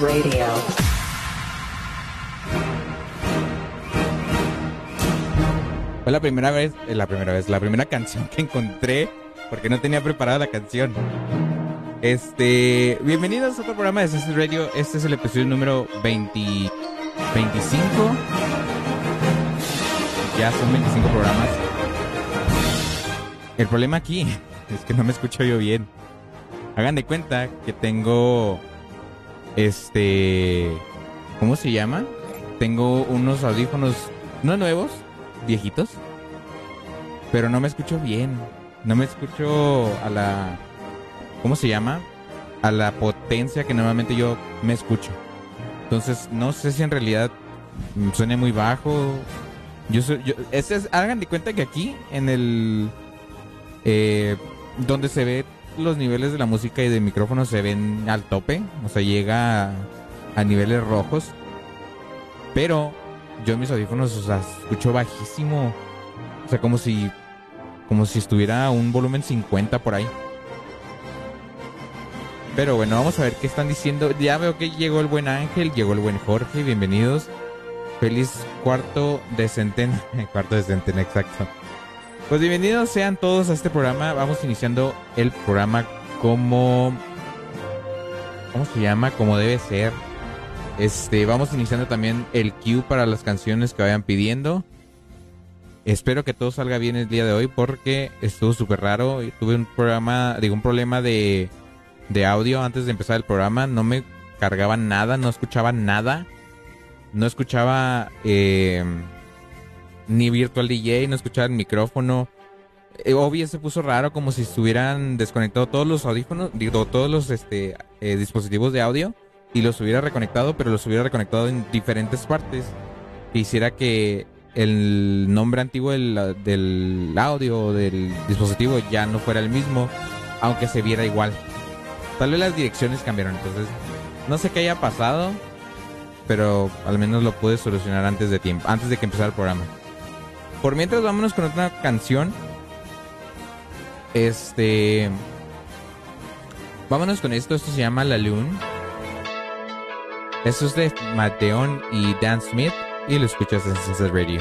Radio. Fue la primera vez, eh, la primera vez, la primera canción que encontré porque no tenía preparada la canción. Este, bienvenidos a otro programa de Census Radio. Este es el episodio número 20, 25. Ya son 25 programas. El problema aquí es que no me escucho yo bien. Hagan de cuenta que tengo este ¿cómo se llama? Tengo unos audífonos no nuevos, viejitos, pero no me escucho bien. No me escucho a la ¿cómo se llama? A la potencia que normalmente yo me escucho. Entonces, no sé si en realidad suene muy bajo. Yo, soy- yo es- hagan de cuenta que aquí en el eh, donde se ve los niveles de la música y de micrófono se ven al tope, o sea, llega a, a niveles rojos. Pero yo mis audífonos, o sea, escucho bajísimo. O sea, como si como si estuviera un volumen 50 por ahí. Pero bueno, vamos a ver qué están diciendo. Ya veo que llegó el buen Ángel, llegó el buen Jorge, bienvenidos. Feliz cuarto de centena, cuarto de centena, exacto. Pues bienvenidos sean todos a este programa. Vamos iniciando el programa como. ¿Cómo se llama? Como debe ser. Este, vamos iniciando también el queue para las canciones que vayan pidiendo. Espero que todo salga bien el día de hoy porque estuvo súper raro. Tuve un programa, digo, un problema de, de audio antes de empezar el programa. No me cargaba nada, no escuchaba nada. No escuchaba. eh, ni Virtual DJ, no escuchaba el micrófono. Eh, OBS se puso raro, como si estuvieran desconectado todos los audífonos, digo, todos los este, eh, dispositivos de audio y los hubiera reconectado, pero los hubiera reconectado en diferentes partes. Hiciera que el nombre antiguo del, del audio o del dispositivo ya no fuera el mismo, aunque se viera igual. Tal vez las direcciones cambiaron, entonces no sé qué haya pasado, pero al menos lo pude solucionar antes de tiempo, antes de que empezara el programa. Por mientras, vámonos con otra canción. Este. Vámonos con esto. Esto se llama La Lune. Esto es de Mateón y Dan Smith. Y lo escuchas en Census Radio.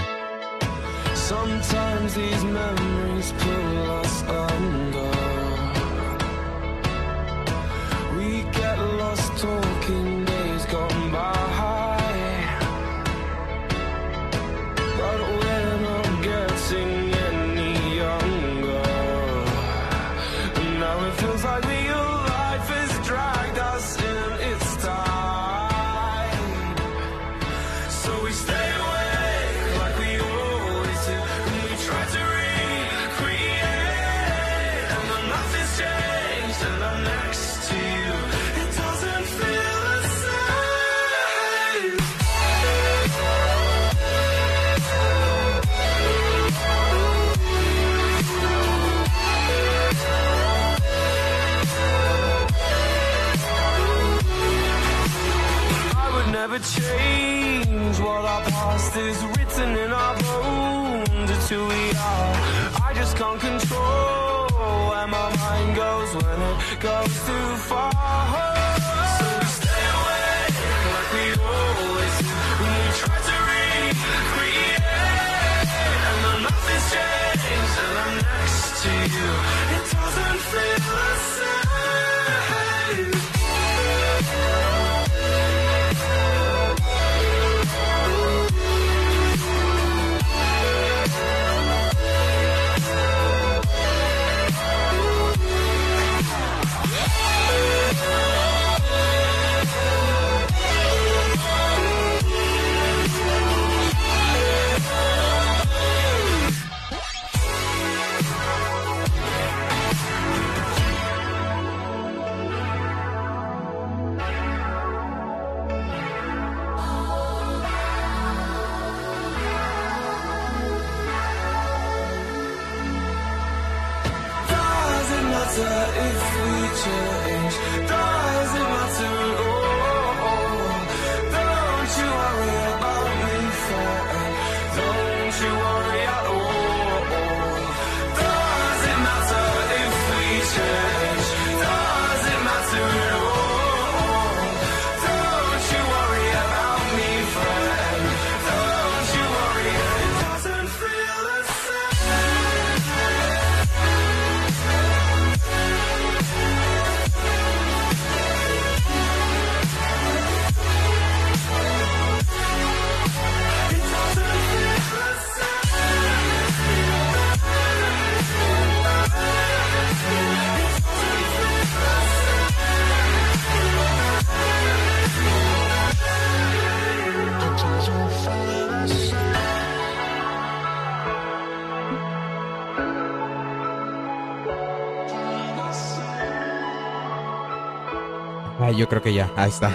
Creo que ya, ahí está.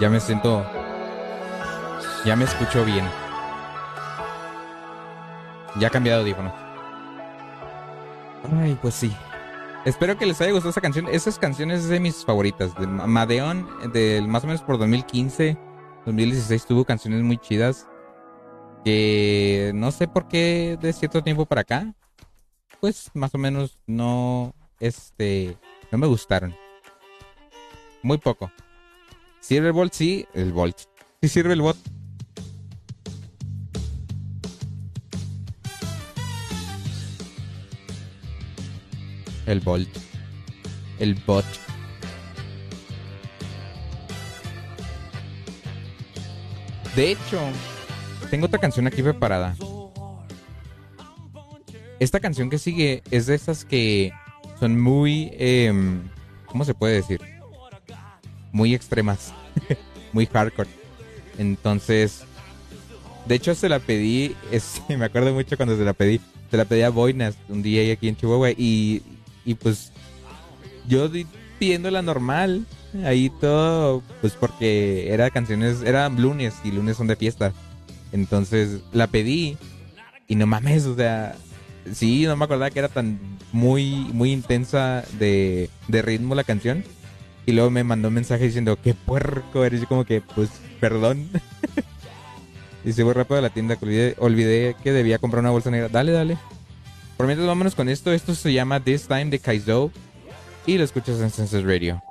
Ya me siento. Ya me escucho bien. Ya ha cambiado de audífono. Ay, pues sí. Espero que les haya gustado esa canción. Esas canciones es de mis favoritas. De Ma- Madeon, del más o menos por 2015, 2016 tuvo canciones muy chidas. Que no sé por qué de cierto tiempo para acá. Pues más o menos no. Este. No me gustaron. Muy poco. ¿Sirve el Volt? Sí, el Volt. Sí sirve el bot. El Volt. El bot. De hecho, tengo otra canción aquí preparada. Esta canción que sigue es de esas que son muy... em, ¿Cómo se puede decir? Muy extremas. muy hardcore. Entonces, de hecho se la pedí, es- me acuerdo mucho cuando se la pedí, se la pedí a Boinas un día aquí en Chihuahua y, y pues yo di- pidiéndola normal, ahí todo, pues porque era canciones, eran lunes y lunes son de fiesta. Entonces la pedí y no mames, o sea, sí, no me acordaba que era tan muy, muy intensa de, de ritmo la canción. Y luego me mandó un mensaje diciendo, qué puerco eres. Yo como que, pues, perdón. y se fue rápido a la tienda. que Olvidé, olvidé que debía comprar una bolsa negra. Dale, dale. Por mientras vámonos con esto. Esto se llama This Time de Kaizo. Y lo escuchas en Senses Radio.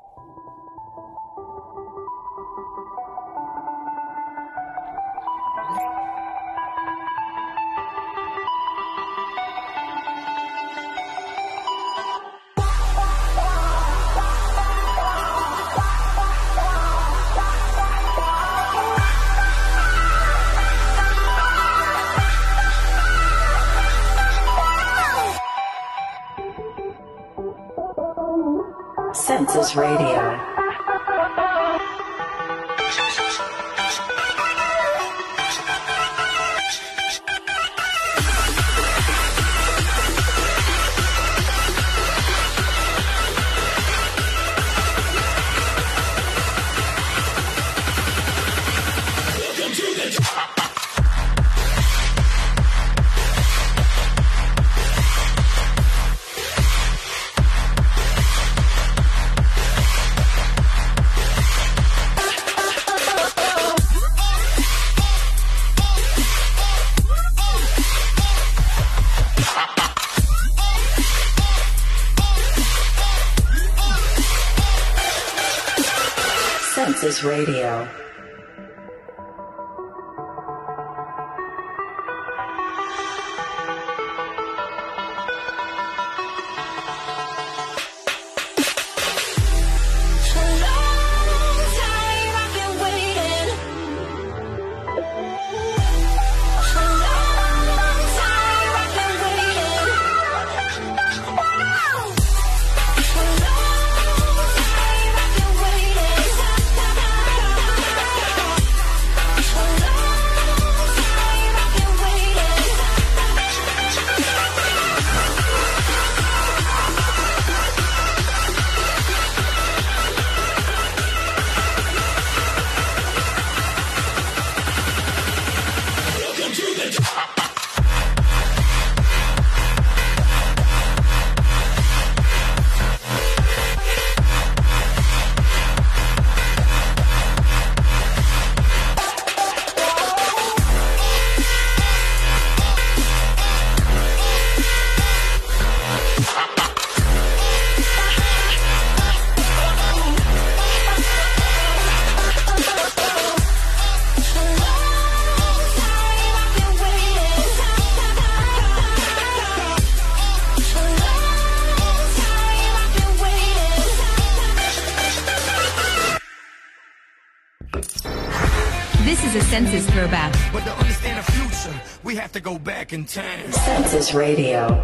Census Radio.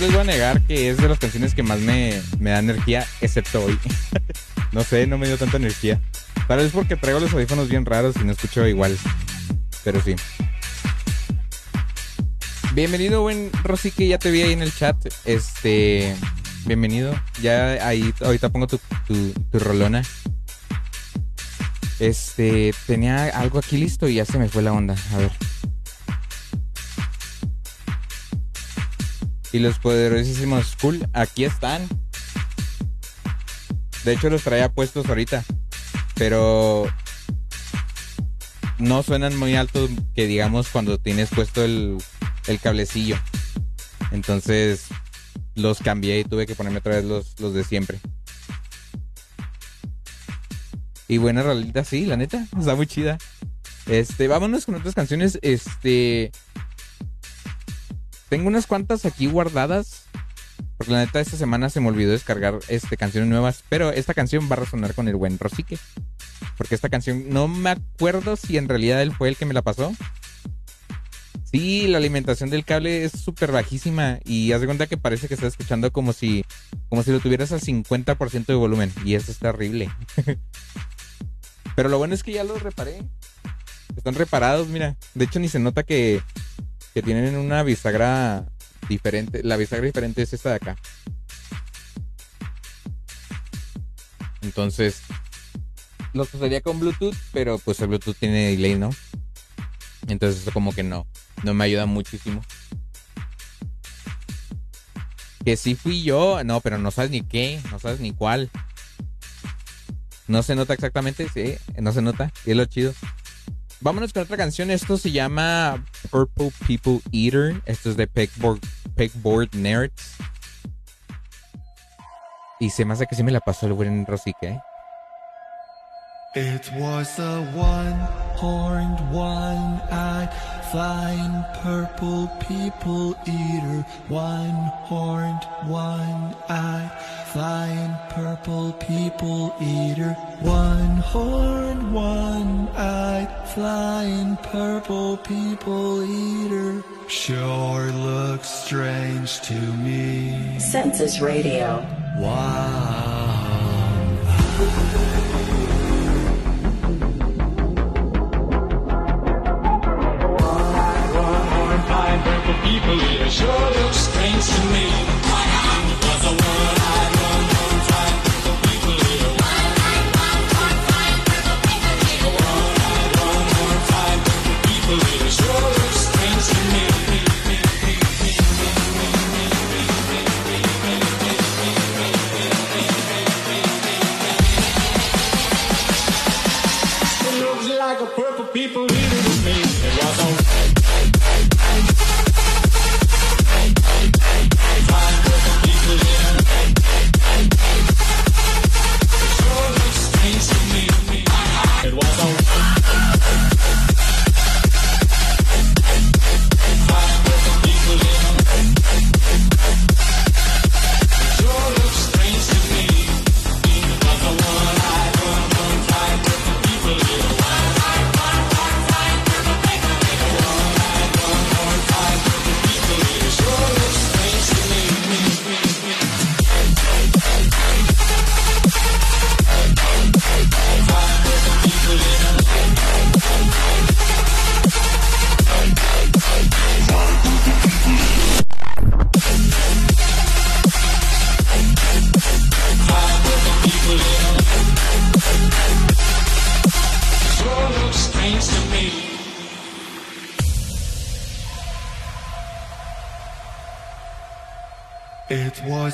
Les voy a negar que es de las canciones que más me, me da energía, excepto hoy. no sé, no me dio tanta energía. Tal vez porque traigo los audífonos bien raros y no escucho igual. Pero sí. Bienvenido, buen Rosy, que ya te vi ahí en el chat. Este. Bienvenido. Ya ahí, ahorita pongo tu, tu, tu rolona. Este. Tenía algo aquí listo y ya se me fue la onda. A ver. Y los poderosísimos cool, aquí están. De hecho, los traía puestos ahorita. pero no suenan muy altos que digamos cuando tienes puesto el, el cablecillo. Entonces los cambié y tuve que ponerme otra vez los, los de siempre. Y buena rolita, sí, la neta. Está muy chida. Este, vámonos con otras canciones. Este. Tengo unas cuantas aquí guardadas. Porque la neta esta semana se me olvidó descargar este, canciones nuevas. Pero esta canción va a resonar con el buen Rosique. Porque esta canción no me acuerdo si en realidad él fue el que me la pasó. Sí, la alimentación del cable es súper bajísima. Y haz de cuenta que parece que estás escuchando como si, como si lo tuvieras al 50% de volumen. Y eso es terrible. Pero lo bueno es que ya los reparé. Están reparados, mira. De hecho, ni se nota que, que tienen una bisagra diferente. La bisagra diferente es esta de acá. Entonces, los usaría con Bluetooth, pero pues el Bluetooth tiene delay, ¿no? Entonces eso como que no, no me ayuda muchísimo. Que sí fui yo, no, pero no sabes ni qué, no sabes ni cuál. No se nota exactamente, sí, no se nota, y es lo chido. Vámonos con otra canción, esto se llama Purple People Eater, esto es de Pegboard, Pegboard Nerds. Y se me hace que sí me la pasó el buen Rosique, ¿eh? It was a one-horned, one-eyed, flying purple people eater. One-horned, one-eyed, flying purple people eater. One-horned, one-eyed, flying purple people eater. Sure looks strange to me. Census Radio. Wow. Fine purple people, it sure looks strange to me.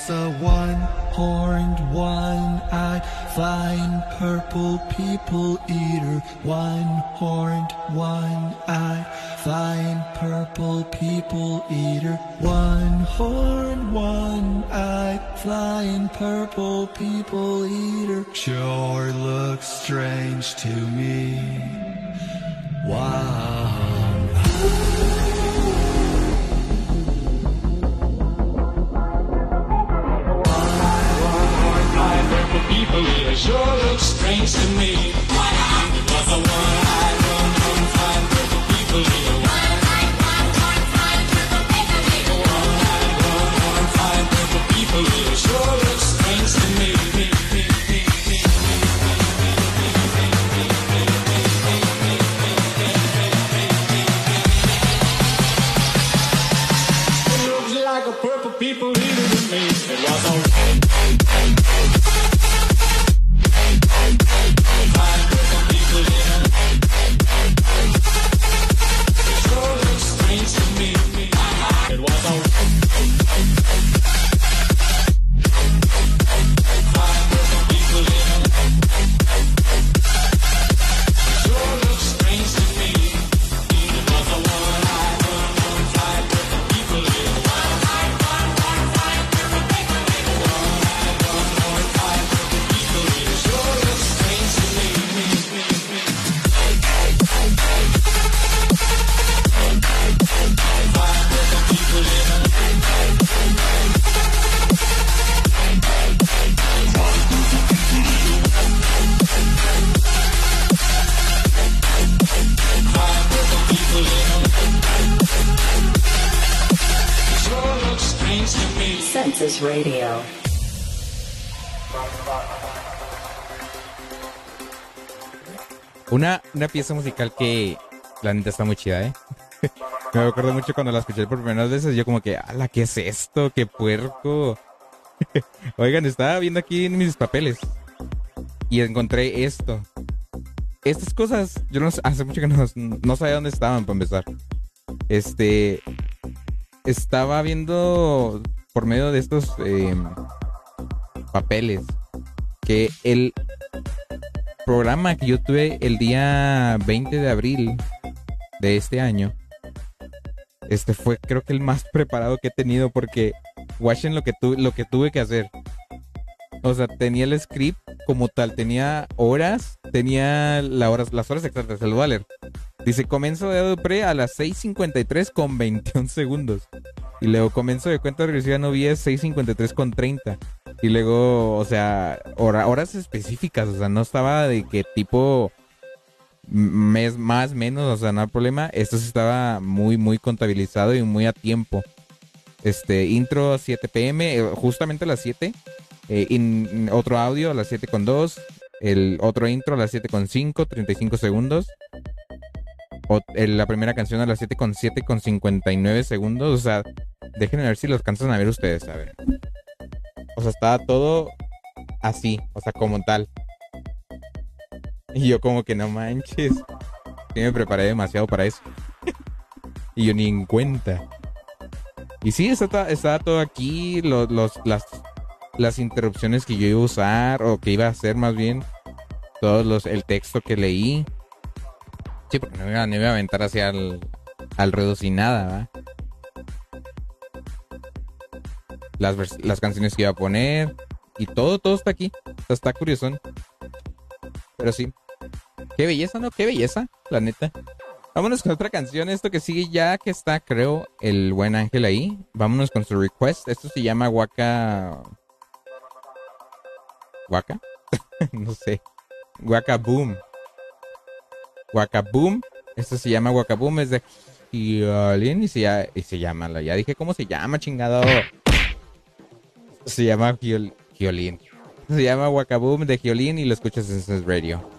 A one-horned, one-eyed, flying purple people eater. One-horned, one-eyed, flying purple people eater. One-horned, one-eyed, flying purple people eater. Sure looks strange to me. Wow. Sure looks strange to me. Una, pieza musical que la neta está muy chida, ¿eh? Me acuerdo mucho cuando la escuché por primeras veces, yo como que, ala, ¿qué es esto? ¡Qué puerco! Oigan, estaba viendo aquí en mis papeles y encontré esto. Estas cosas, yo no sé- hace mucho que no, no sabía dónde estaban para empezar. Este, estaba viendo por medio de estos eh, papeles que el programa que yo tuve el día 20 de abril de este año, este fue creo que el más preparado que he tenido porque watchen lo que, tu- lo que tuve que hacer. O sea, tenía el script como tal, tenía horas, tenía horas, las horas exactas, el Valer. Dice, comienzo de pre a las 6.53 con 21 segundos. Y luego comienzo de cuenta regresiva no vi es 6.53 con 30. Y luego, o sea, hora- horas específicas, o sea, no estaba de que tipo mes más, menos, o sea, no hay problema. Esto estaba muy, muy contabilizado y muy a tiempo. Este, intro 7 pm, eh, justamente a las 7. Eh, otro audio a las 7 con 2. El otro intro a las 7 con 5, 35 segundos. O- la primera canción a las 7 con 7 con 59 segundos. O sea, déjenme ver si los alcanzan a ver ustedes. A ver. O sea, estaba todo así, o sea, como tal. Y yo como que no manches. Sí me preparé demasiado para eso. y yo ni en cuenta. Y sí, está, estaba todo aquí, lo- los, las, las interrupciones que yo iba a usar, o que iba a hacer más bien, todos los, el texto que leí. Sí, porque no me iba, no iba a aventar hacia el, al ruedo sin nada. Las, las canciones que iba a poner, y todo, todo está aquí. Sea, está curioso. Pero sí. Qué belleza, ¿no? Qué belleza, la neta. Vámonos con otra canción. Esto que sigue ya que está, creo, el buen ángel ahí. Vámonos con su request. Esto se llama Waka. ¿Waka? no sé. Waka Boom. Waka Boom. Esto se llama Waka Boom. Es de violín y se, y se llama. Ya dije cómo se llama, chingado. Se llama violín. Se llama Waka Boom de violín y lo escuchas en Sense Radio.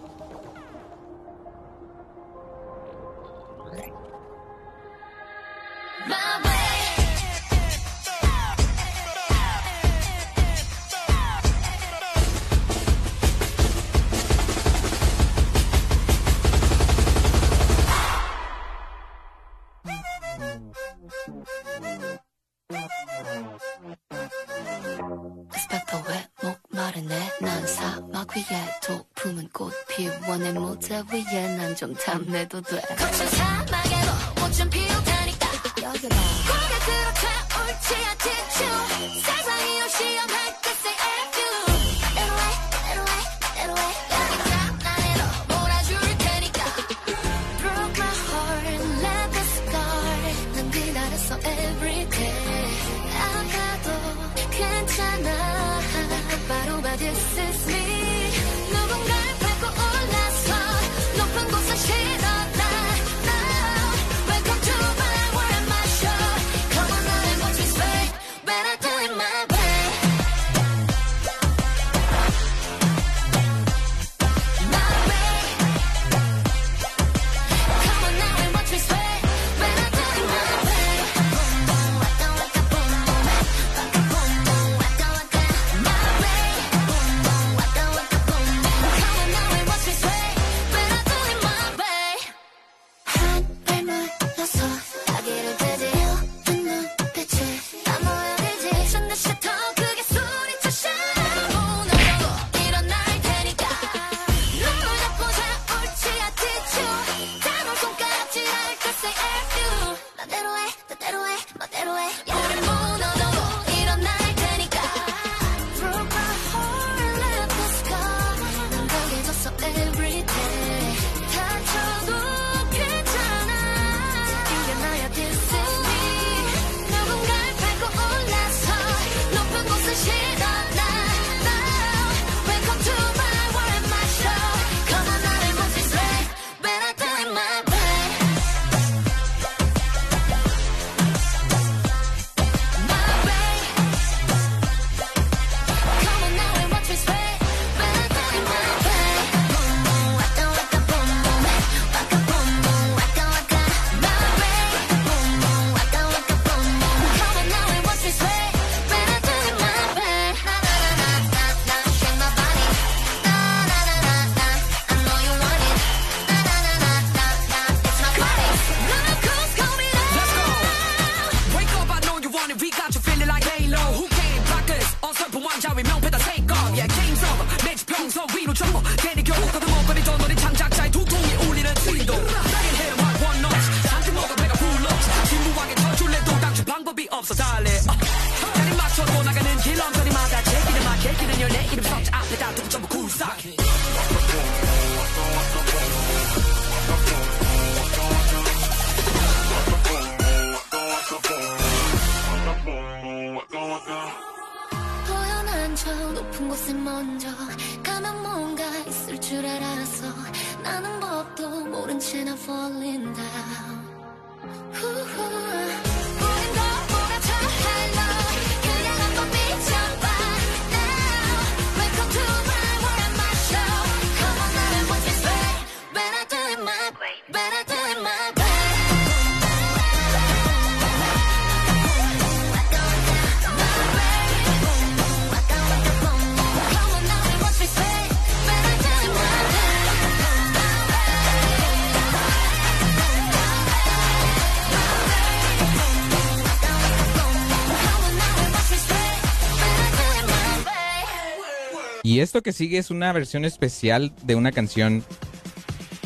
Y esto que sigue es una versión especial de una canción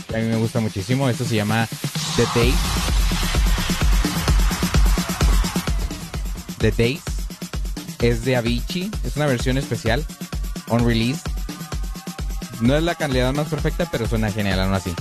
que a mí me gusta muchísimo. Esto se llama The Days. The Days es de Avicii. Es una versión especial. On release. No es la calidad más perfecta, pero suena genial aún así.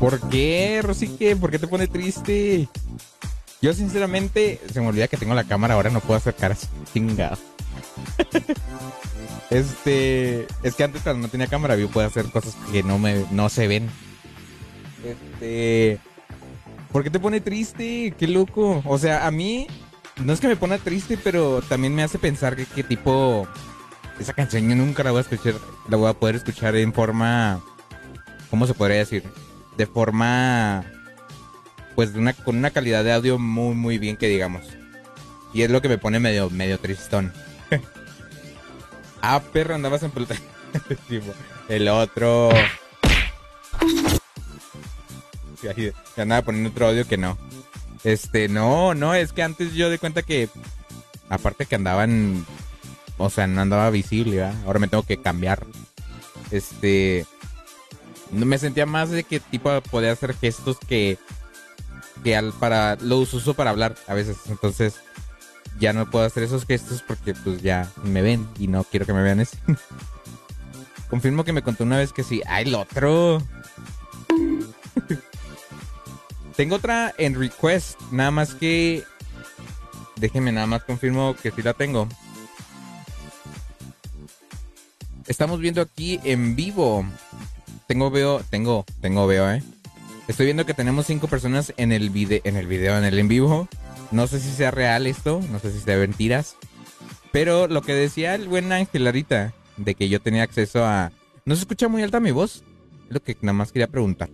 ¿Por qué, Rosique? ¿Por qué te pone triste? Yo sinceramente, se me olvida que tengo la cámara, ahora no puedo hacer caras. Chingado. este, es que antes cuando no tenía cámara yo podía hacer cosas que no me no se ven. Este, ¿por qué te pone triste? Qué loco. O sea, a mí no es que me ponga triste, pero también me hace pensar que qué tipo esa canción yo nunca la voy a escuchar, la voy a poder escuchar en forma ¿cómo se podría decir? De forma pues de una, con una calidad de audio muy muy bien que digamos. Y es lo que me pone medio, medio tristón. ah, perro, andabas en pelota. El otro. Y ahí se andaba poniendo otro audio que no. Este, no, no, es que antes yo de cuenta que. Aparte que andaban. O sea, no andaba visible, ¿verdad? Ahora me tengo que cambiar. Este. Me sentía más de que tipo podía hacer gestos que. Que al para. Los uso para hablar a veces. Entonces. Ya no puedo hacer esos gestos porque pues ya me ven. Y no quiero que me vean así. Confirmo que me contó una vez que sí. ¡Ay, el otro! Tengo otra en request. Nada más que. Déjenme nada más confirmo que sí la tengo. Estamos viendo aquí en vivo. Tengo veo, tengo, tengo veo, eh. Estoy viendo que tenemos cinco personas en el video, en el video, en el en vivo. No sé si sea real esto, no sé si sea mentiras. Pero lo que decía el buen Ángel ahorita, de que yo tenía acceso a. ¿No se escucha muy alta mi voz? Es lo que nada más quería preguntar.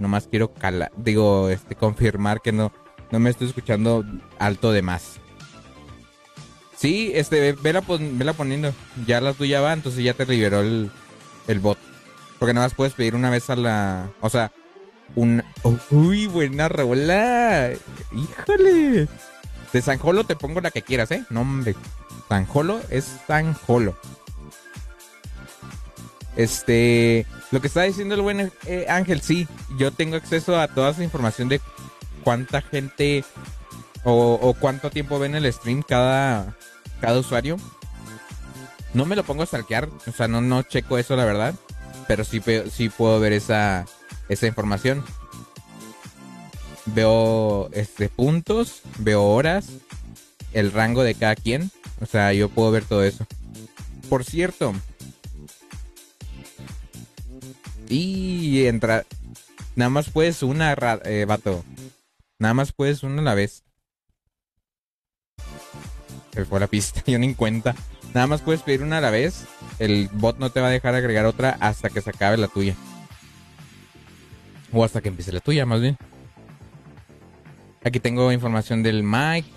Nomás quiero cala, digo, este, confirmar que no, no me estoy escuchando alto de más. Sí, este, ve- vela, vela poniendo. Ya la tuya va, entonces ya te liberó el, el bot. Porque nada más puedes pedir una vez a la. O sea, un. uy, buena rola. Híjole. De Sanjolo te pongo la que quieras, ¿eh? No, hombre. Sanjolo es Sanjolo. Este. Lo que está diciendo el buen eh, Ángel, sí. Yo tengo acceso a toda esa información de cuánta gente o, cuánto tiempo ven el stream cada, cada usuario. No me lo pongo a stalkear, o sea, no, no checo eso, la verdad. Pero sí, sí puedo ver esa, esa información. Veo este, puntos, veo horas, el rango de cada quien. O sea, yo puedo ver todo eso. Por cierto. Y entra. Nada más puedes una, eh, vato. Nada más puedes una a la vez. Se fue la pista, yo ni en cuenta. Nada más puedes pedir una a la vez. El bot no te va a dejar agregar otra hasta que se acabe la tuya. O hasta que empiece la tuya, más bien. Aquí tengo información del Mike,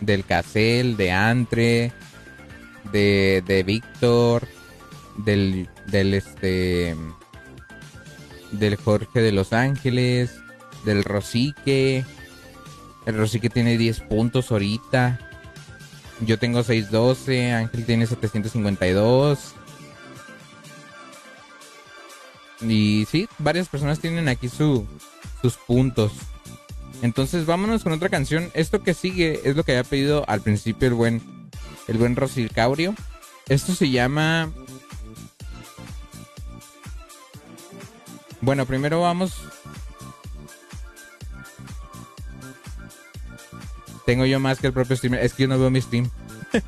del Casel, de Antre, de, de Víctor, del, del este del Jorge de Los Ángeles, del Rosique. El Rosique tiene 10 puntos ahorita. Yo tengo 612, Ángel tiene 752. Y sí, varias personas tienen aquí su, sus puntos. Entonces vámonos con otra canción. Esto que sigue es lo que había pedido al principio el buen, el buen. Esto se llama... Bueno, primero vamos... Tengo yo más que el propio streamer. Es que yo no veo mi stream.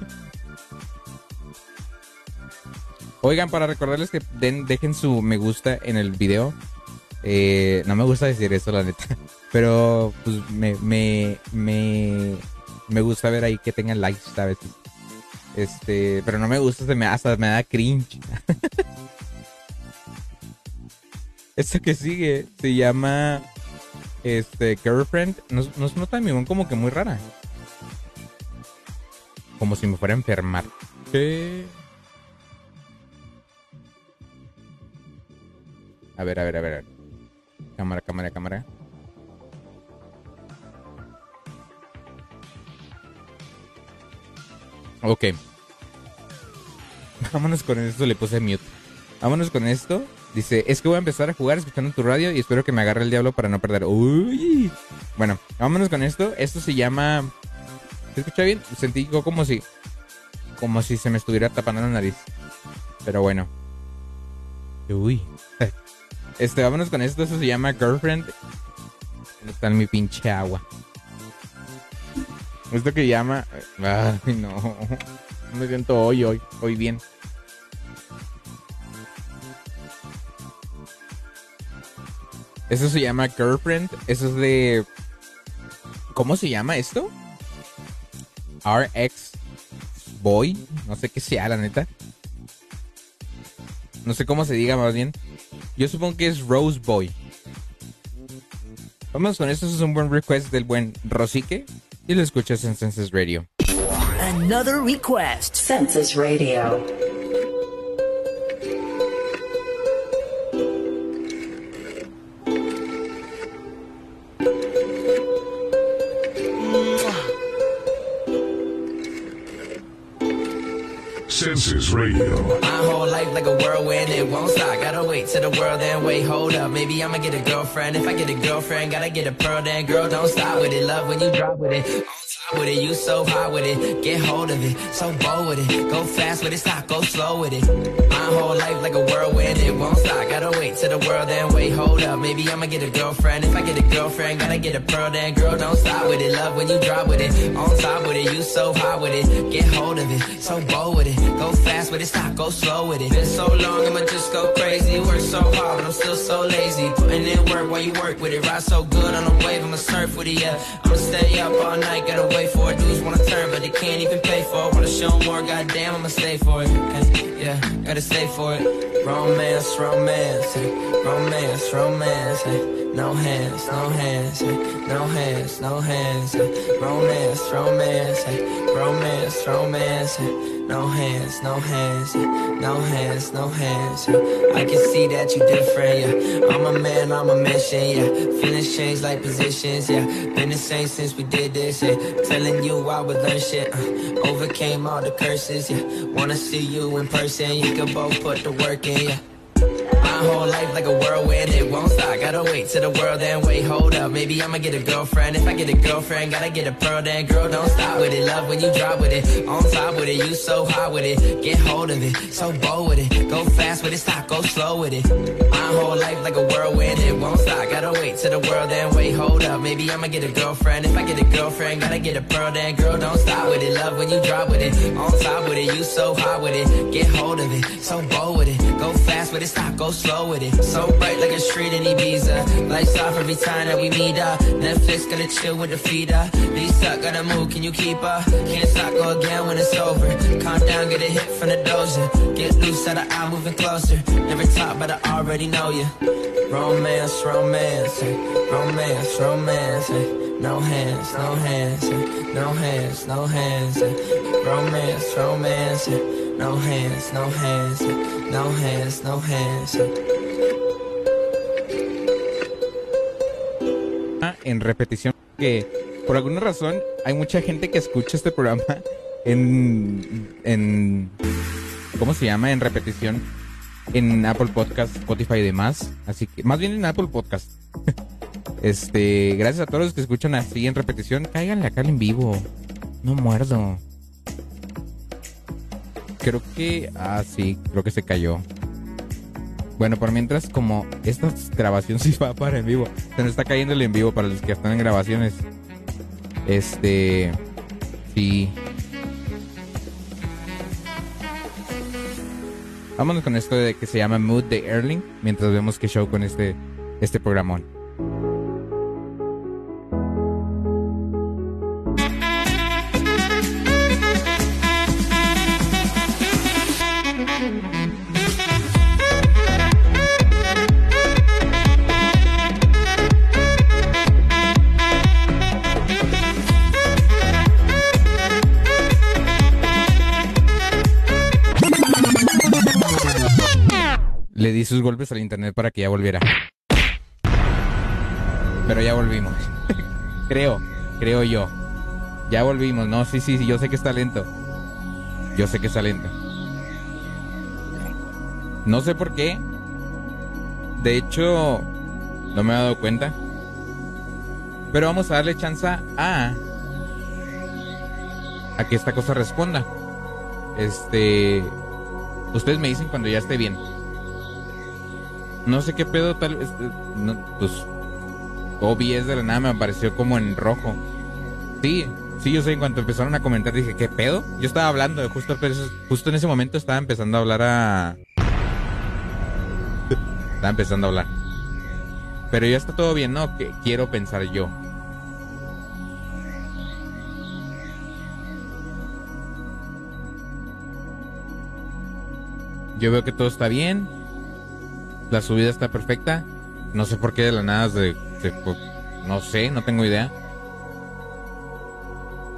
Oigan, para recordarles que den, dejen su me gusta en el video. Eh, no me gusta decir eso, la neta. Pero pues me, me, me, me gusta ver ahí que tengan likes, ¿sabes? Este, pero no me gusta, se me, hasta me da cringe. Esto que sigue se llama este Girlfriend. No, no se nota mi voz como que muy rara. Como si me fuera a enfermar. ¿Qué? A ver, a ver, a ver. a ver. Cámara, cámara, cámara. Ok. Vámonos con esto, le puse mute. Vámonos con esto. Dice, es que voy a empezar a jugar escuchando tu radio y espero que me agarre el diablo para no perder. Uy. Bueno, vámonos con esto. Esto se llama... ¿Se escucha bien? Sentí como si... Como si se me estuviera tapando la nariz. Pero bueno. Uy. Este, vámonos con esto. Esto se llama Girlfriend. ¿Dónde está mi pinche agua? Esto que llama... Ay. No me siento hoy, hoy. Hoy bien. Eso se llama Girlfriend. Eso es de. ¿Cómo se llama esto? RX Boy. No sé qué sea, la neta. No sé cómo se diga más bien. Yo supongo que es Rose Boy. Vamos con esto. Eso es un buen request del buen Rosique. y lo escuchas en Senses Radio. Another request. Census Radio. Census Radio. My whole life like a whirlwind, it won't stop. Gotta wait till the world then wait, hold up. Maybe I'ma get a girlfriend. If I get a girlfriend, gotta get a pearl then. Girl, don't stop with it. Love when you drop with it. With it, you so hot with it. Get hold of it, so bold with it. Go fast with it, stop, go slow with it. My whole life like a whirlwind, it won't stop. Gotta wait till the world then wait, hold up. Maybe I'ma get a girlfriend. If I get a girlfriend, gotta get a pearl then. Girl, don't stop with it. Love when you drop with it. On top with it, you so hot with it. Get hold of it, so bold with it. Go fast with it, stop, go slow with it. Been so long, I'ma just go crazy. Work so hard, but I'm still so lazy. Putting in work while you work with it. Ride so good on a wave, I'ma surf with it, yeah. I'ma stay up all night, gotta wait for it. Dudes wanna turn, but they can't even pay for it. Wanna show more, goddamn, I'ma stay for it. Hey, yeah, gotta stay for it. Romance, romance, hey. romance, romance. Hey. No hands, no hands, no hands, no hands. Romance, romance, romance, romance. No hands, no hands, no hands, no hands. I can see that you different, yeah. I'm a man, I'm a mission, yeah. Feelings change like positions, yeah. Been the same since we did this, yeah. Telling you I would learn shit, uh. overcame all the curses, yeah. Wanna see you in person, you can both put the work in, yeah. My whole life like a whirlwind, it won't stop. Gotta wait till the world then wait, hold up. Maybe I'ma get a girlfriend. If I get a girlfriend, gotta get a pearl then. Girl, don't stop with it. Love when you drop with it. On top with it, you so hot with it. Get hold of it, so bold with it. Go fast with it, stop, go slow with it. My whole life like a whirlwind, it won't stop. Gotta wait till the world then wait, hold up. Maybe I'ma get a girlfriend. If I get a girlfriend, gotta get a pearl then. Girl, don't stop with it. Love when you drop with it. On top with it, you so hot with it. Get hold of it, so bold with it. Go fast with it, stop, go slow with it. So bright like a street in Ibiza. Lights off every time that we meet up. Netflix gonna chill with the feet up. Lisa gotta move, can you keep up? Can't stop, go again when it's over. Calm down, get a hit from the dozer. Get loose out of eye, moving closer. Never talk, but I already know you. Romance, romance, romance, romance. No hands, no hands, no hands, no hands. Romance, romance. No hands, no hands, no hands, no hands. En repetición, que por alguna razón hay mucha gente que escucha este programa en, en ¿cómo se llama? En repetición en Apple Podcast, Spotify y demás. Así que, más bien en Apple Podcast. Este, gracias a todos los que escuchan así en repetición. Cáiganle acá en vivo. No muerdo. Creo que. Ah, sí, creo que se cayó. Bueno, por mientras, como esta grabación sí va para en vivo. Se nos está cayendo el en vivo para los que están en grabaciones. Este. Sí. Vámonos con esto de que se llama Mood de Erling. Mientras vemos qué show con este, este programón. Al internet para que ya volviera. Pero ya volvimos. creo, creo yo. Ya volvimos. No, sí, sí, sí, yo sé que está lento. Yo sé que está lento. No sé por qué. De hecho, no me he dado cuenta. Pero vamos a darle chance a a que esta cosa responda. Este, ustedes me dicen cuando ya esté bien. No sé qué pedo tal vez. eh, No, pues. OBS de la nada me apareció como en rojo. Sí, sí, yo sé, en cuanto empezaron a comentar dije, ¿qué pedo? Yo estaba hablando, justo, justo en ese momento estaba empezando a hablar a. estaba empezando a hablar. Pero ya está todo bien, ¿no? Que quiero pensar yo. Yo veo que todo está bien. La subida está perfecta. No sé por qué de la nada se, pues, no sé, no tengo idea.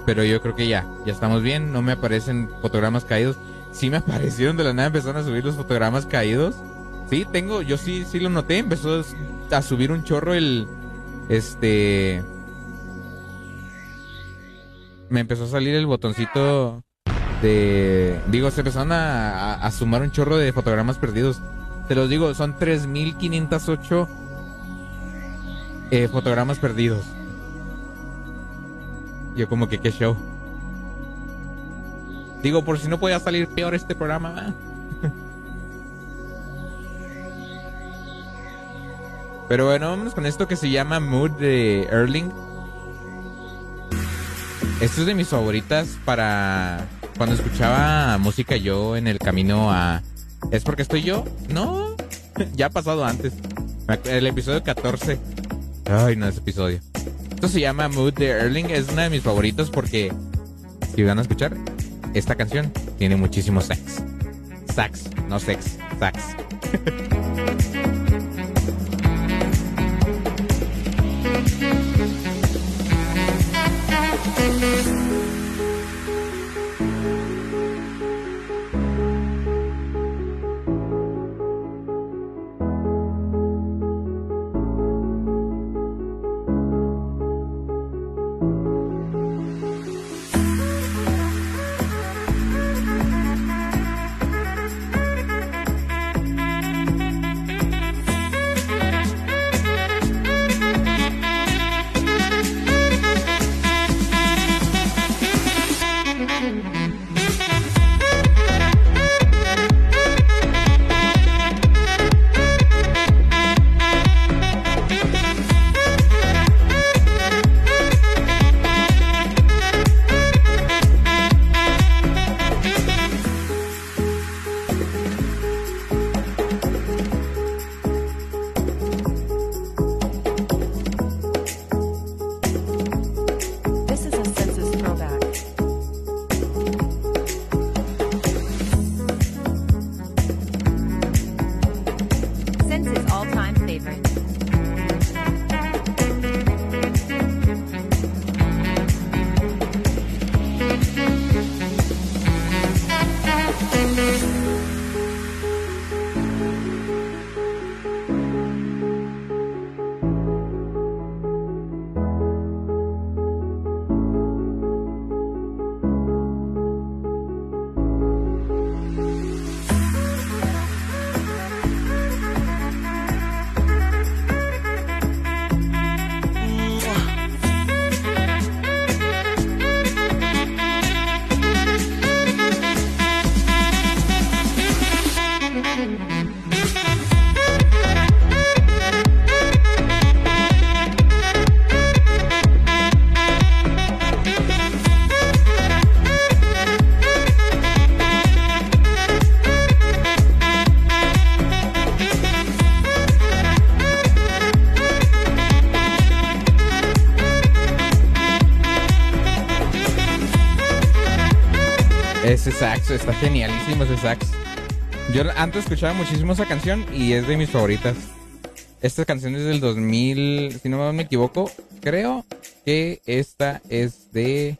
Pero yo creo que ya, ya estamos bien. No me aparecen fotogramas caídos. Sí me aparecieron de la nada, empezaron a subir los fotogramas caídos. Sí, tengo, yo sí, sí lo noté. Empezó a subir un chorro el. Este. Me empezó a salir el botoncito de. Digo, se empezaron a- a sumar un chorro de fotogramas perdidos. Te los digo, son 3508 eh, fotogramas perdidos. Yo como que qué show. Digo, por si no podía salir peor este programa. Pero bueno, vamos con esto que se llama Mood de Erling. Esto es de mis favoritas para cuando escuchaba música yo en el camino a... ¿Es porque estoy yo? No, ya ha pasado antes. El episodio 14. Ay, no, ese episodio. Esto se llama Mood de Erling. Es una de mis favoritos porque, si van a escuchar, esta canción tiene muchísimo sex. Sax, no sex, sax. Ese sax, está genialísimo ese sax. Yo antes escuchaba muchísimo esa canción y es de mis favoritas. Esta canción es del 2000, si no me equivoco, creo que esta es de...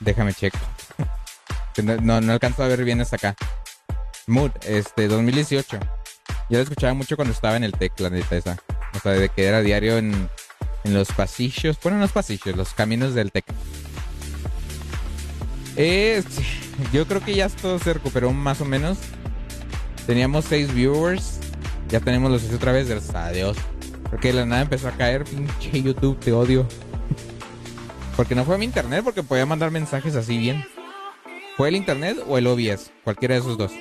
Déjame checo. No, no alcanzo a ver bien hasta acá. Mood, este, 2018. Yo la escuchaba mucho cuando estaba en el TEC, la neta esa. O sea, de que era diario en, en los pasillos, bueno, en los pasillos, los caminos del TEC. Eh, yo creo que ya todo se recuperó más o menos. Teníamos seis viewers. Ya tenemos los seis otra vez, gracias a. Porque la nada empezó a caer, pinche YouTube, te odio. Porque no fue mi internet, porque podía mandar mensajes así bien. ¿Fue el internet o el OBS? Cualquiera de esos dos.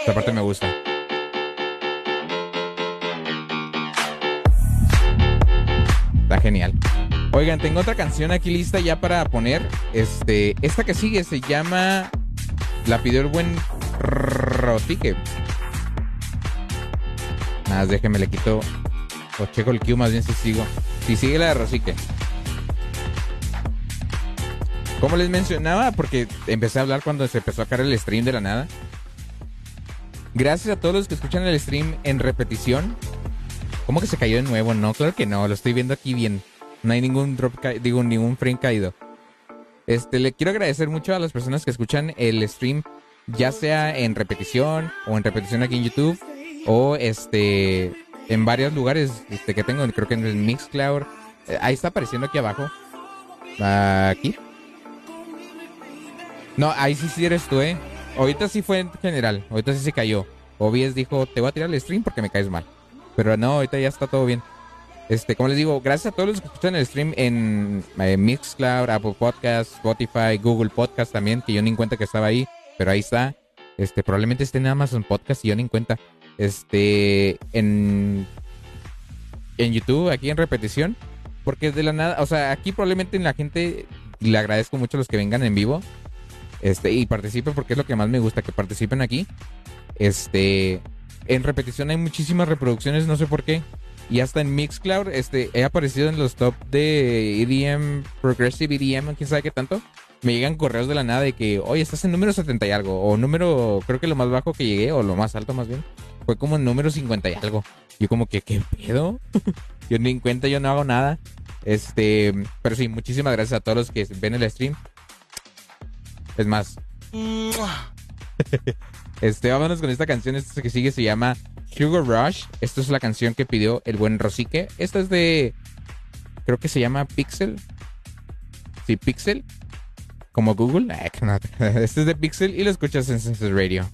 Esta parte me gusta. Está genial. Oigan, tengo otra canción aquí lista ya para poner. Este, esta que sigue se llama. La pidió el buen Rotique. Nada, más déjenme le quito. O checo el Q más bien si sigo. Si sigue la de Rosique. Como les mencionaba, porque empecé a hablar cuando se empezó a caer el stream de la nada. Gracias a todos los que escuchan el stream en repetición. ¿Cómo que se cayó de nuevo? No, claro que no, lo estoy viendo aquí bien. No hay ningún drop, digo, ningún frame caído. Este, le quiero agradecer mucho a las personas que escuchan el stream, ya sea en repetición o en repetición aquí en YouTube o este en varios lugares este, que tengo, creo que en el Mixcloud. Eh, ahí está apareciendo aquí abajo. Aquí. No, ahí sí sí eres tú, eh. Ahorita sí fue en general, ahorita sí se cayó. Obies dijo, te voy a tirar el stream porque me caes mal. Pero no, ahorita ya está todo bien. Este, como les digo, gracias a todos los que escuchan el stream en eh, Mixcloud, Apple Podcast, Spotify, Google Podcast también, que yo ni en cuenta que estaba ahí, pero ahí está. Este, probablemente esté en Amazon Podcast y yo ni en cuenta. Este, en en YouTube, aquí en repetición, porque de la nada, o sea, aquí probablemente la gente le agradezco mucho a los que vengan en vivo. Este, y participen porque es lo que más me gusta, que participen aquí. Este, en repetición hay muchísimas reproducciones, no sé por qué. Y hasta en Mixcloud, este, he aparecido en los top de EDM, Progressive EDM, quién sabe qué tanto. Me llegan correos de la nada de que, oye, estás en número 70 y algo. O número, creo que lo más bajo que llegué, o lo más alto más bien, fue como en número 50 y algo. Yo como que, ¿qué pedo? yo ni en cuenta, yo no hago nada. Este, pero sí, muchísimas gracias a todos los que ven el stream. Es más, este, vámonos con esta canción. Esta que sigue se llama Sugar Rush. Esta es la canción que pidió el buen Rosique. Esta es de. Creo que se llama Pixel. Sí, Pixel. Como Google. Este es de Pixel y lo escuchas en Senses Radio.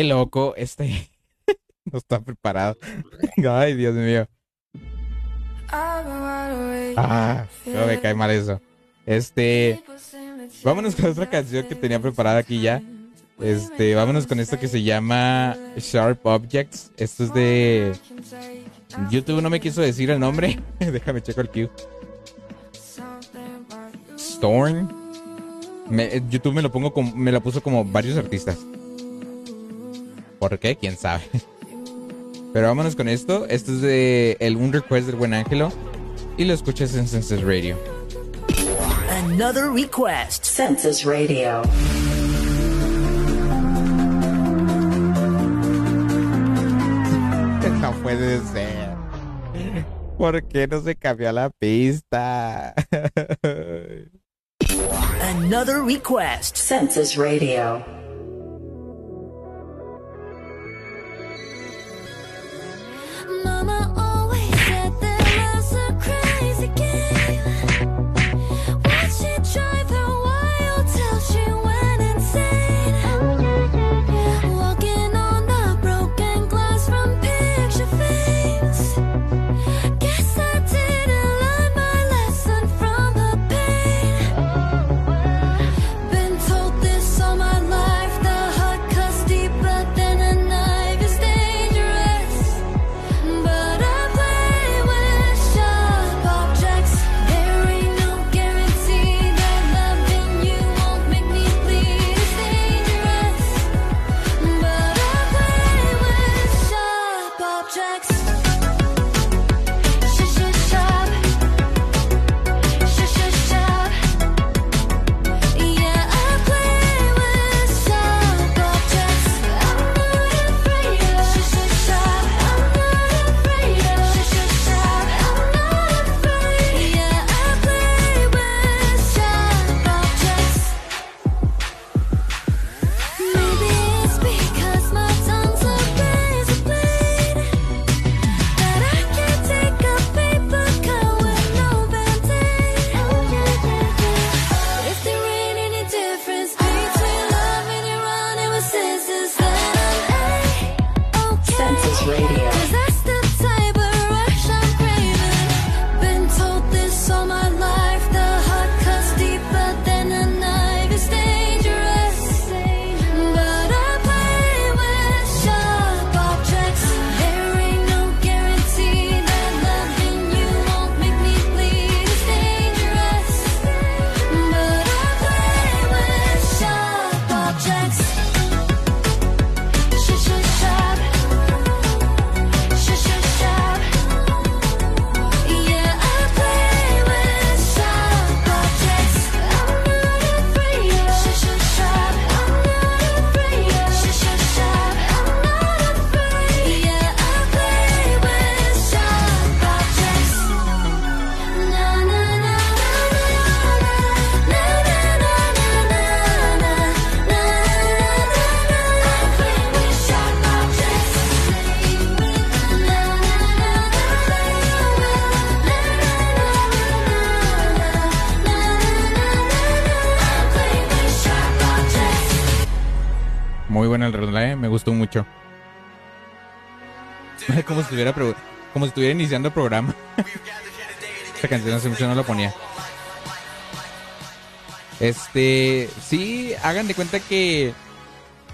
Qué loco, este no está preparado. Ay, Dios mío. Ah, no me cae mal eso. Este, vámonos con otra canción que tenía preparada aquí ya. Este, vámonos con esto que se llama Sharp Objects. Esto es de YouTube, no me quiso decir el nombre. Déjame checo el cue. Storm. YouTube me lo pongo como, me la puso como varios artistas. ¿Por qué? ¿Quién sabe? Pero vámonos con esto. Esto es de el Un Request del Buen Ángelo. Y lo escuchas en Senses Radio. Another request. Census Radio. No puede ser. ¿Por qué no se cambió la pista? Another request. Census Radio. Mama como, si estuviera como si estuviera iniciando el programa. Esta canción hace mucho no la ponía. Este, sí, hagan de cuenta que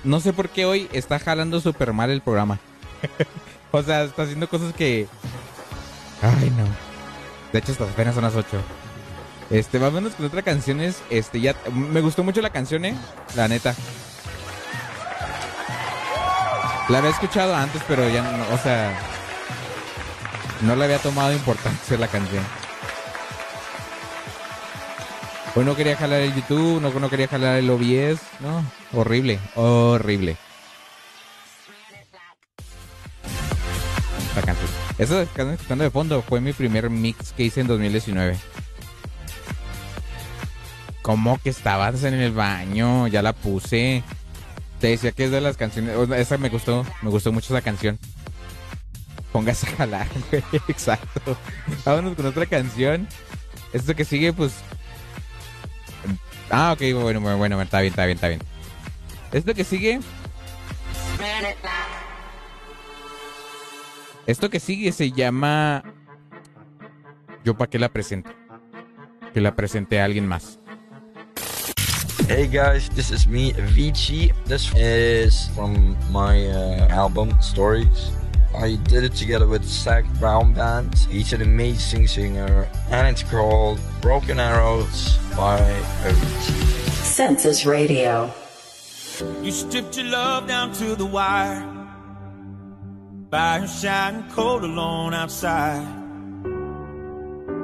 no sé por qué hoy está jalando súper mal el programa. o sea, está haciendo cosas que... Ay, no. De hecho, hasta apenas son las 8. Este, vámonos con otras canciones. Este, ya, me gustó mucho la canción, eh. La neta. La había escuchado antes, pero ya no, o sea, no le había tomado importancia la canción. Hoy no quería jalar el YouTube, no, no quería jalar el OBS, no, horrible, horrible. La canción. Eso que están escuchando de fondo fue mi primer mix que hice en 2019. ¿Cómo que estabas en el baño? Ya la puse. Te decía que es de las canciones. Esa me gustó. Me gustó mucho esa canción. Póngase a jalar, güey. Exacto. Vámonos con otra canción. Esto que sigue, pues. Ah, ok, bueno, bueno, bueno, está bien, está bien, está bien. Esto que sigue. Esto que sigue se llama. Yo para qué la presento. Que la presente a alguien más. Hey guys, this is me, Vici. This is from my uh, album Stories. I did it together with Zach Brown Band. He's an amazing singer, and it's called Broken Arrows by Avicii. Census Radio. You stripped your love down to the wire. Fire shining cold alone outside.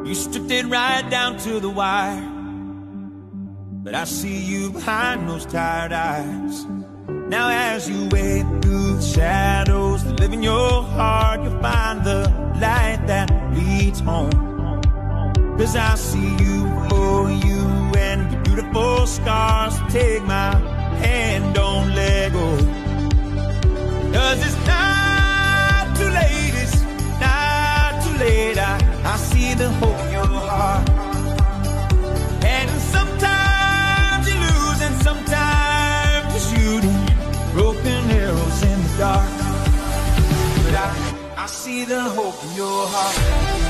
You stripped it right down to the wire. But I see you behind those tired eyes. Now as you wade through the shadows that live in your heart, you'll find the light that leads home. Cause I see you for you and your beautiful scars. Take my hand, don't let go. Cause it's not too late, it's not too late. I, I see the hope see the hope in your heart.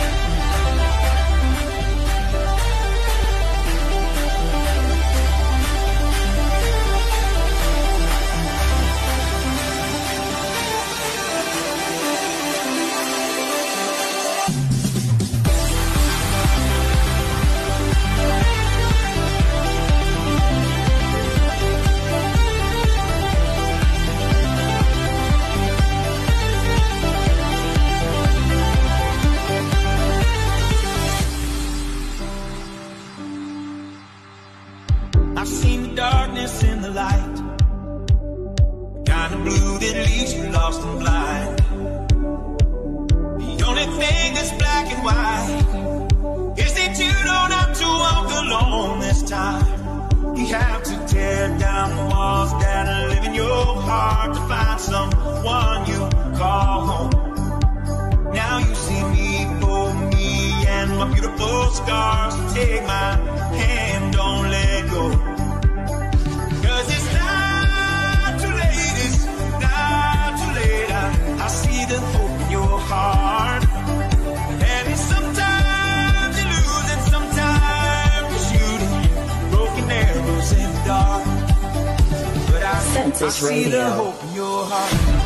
Lost and blind. The only thing that's black and white is that you don't have to walk alone this time. You have to tear down the walls that live in your heart to find someone you call home. Now you see me for me and my beautiful scars. Take my hand, don't let go. I, I see the hope in your heart.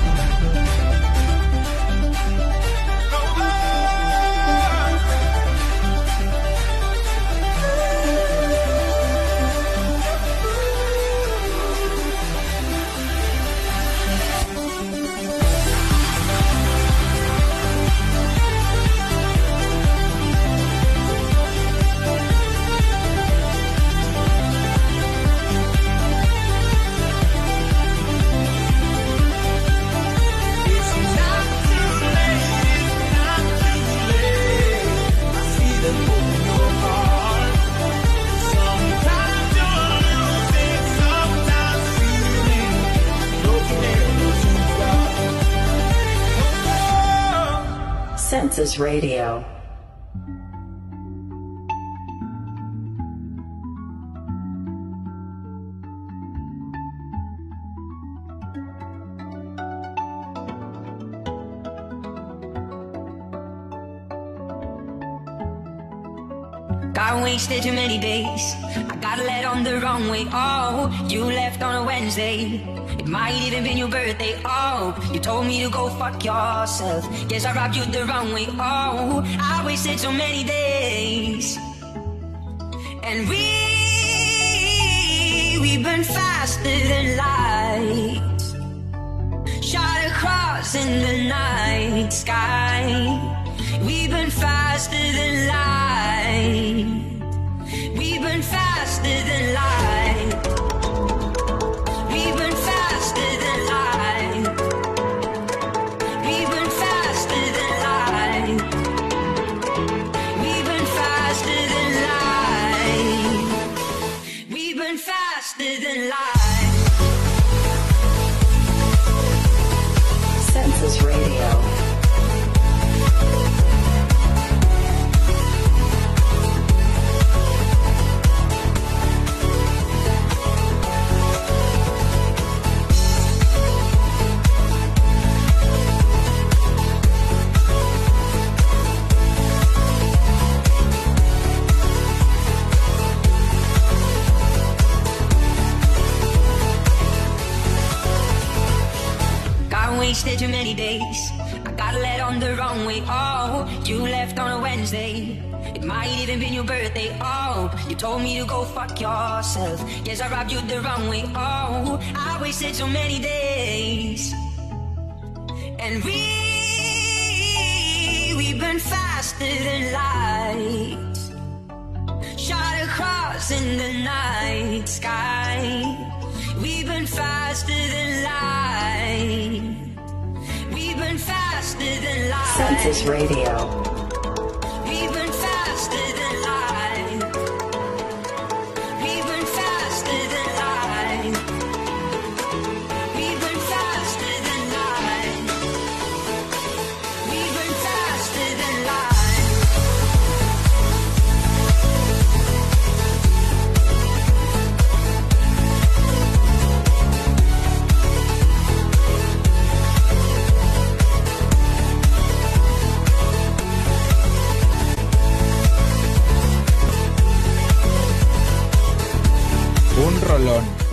Dark. Radio. Got wasted too many days. The wrong way. Oh, you left on a Wednesday. It might even been your birthday. Oh, you told me to go fuck yourself. Guess I robbed you the wrong way. Oh, I wasted so many days. And we, we burn faster than light. Shot across in the night sky. We burn faster than light than life. Many days. I got led on the wrong way. Oh, you left on a Wednesday. It might even been your birthday. Oh, you told me to go fuck yourself. Yes, I robbed you the wrong way. Oh, I wasted so many days. And we, we burn faster than light. Shot across in the night sky. We burn faster than light. Census Radio.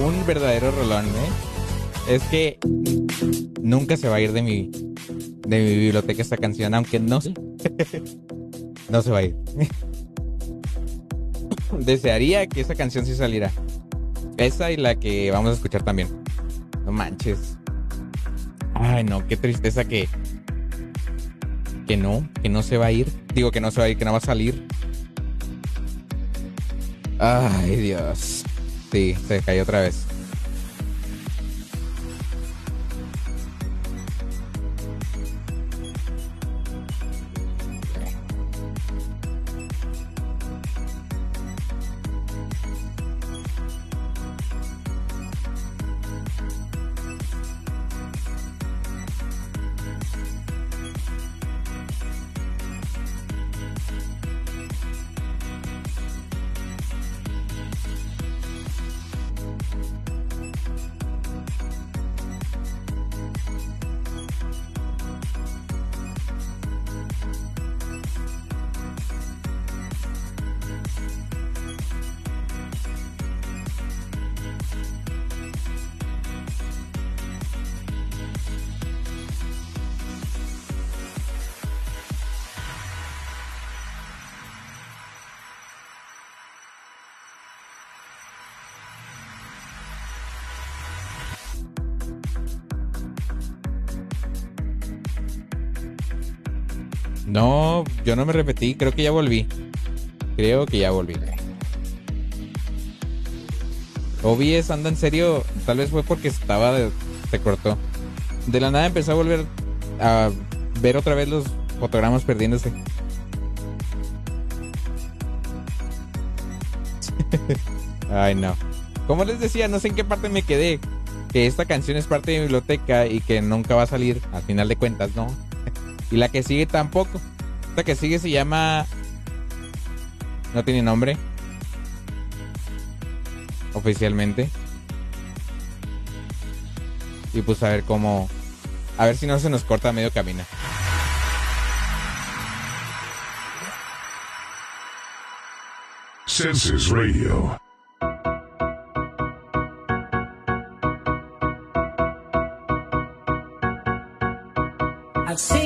Un verdadero rolón, ¿eh? Es que nunca se va a ir de mi, de mi biblioteca esta canción, aunque no sé. no se va a ir. Desearía que esa canción sí saliera. Esa y la que vamos a escuchar también. No manches. Ay, no, qué tristeza que. Que no, que no se va a ir. Digo que no se va a ir, que no va a salir. Ay, Dios. Sí, se cayó otra vez. No, yo no me repetí, creo que ya volví. Creo que ya volví. OBS anda en serio, tal vez fue porque estaba de- se cortó. De la nada empezó a volver a ver otra vez los fotogramas perdiéndose. Ay, no. Como les decía, no sé en qué parte me quedé. Que esta canción es parte de mi biblioteca y que nunca va a salir, al final de cuentas, ¿no? Y la que sigue tampoco. Esta que sigue se llama. No tiene nombre. Oficialmente. Y pues a ver cómo. A ver si no se nos corta a medio camino. Census Radio. Sail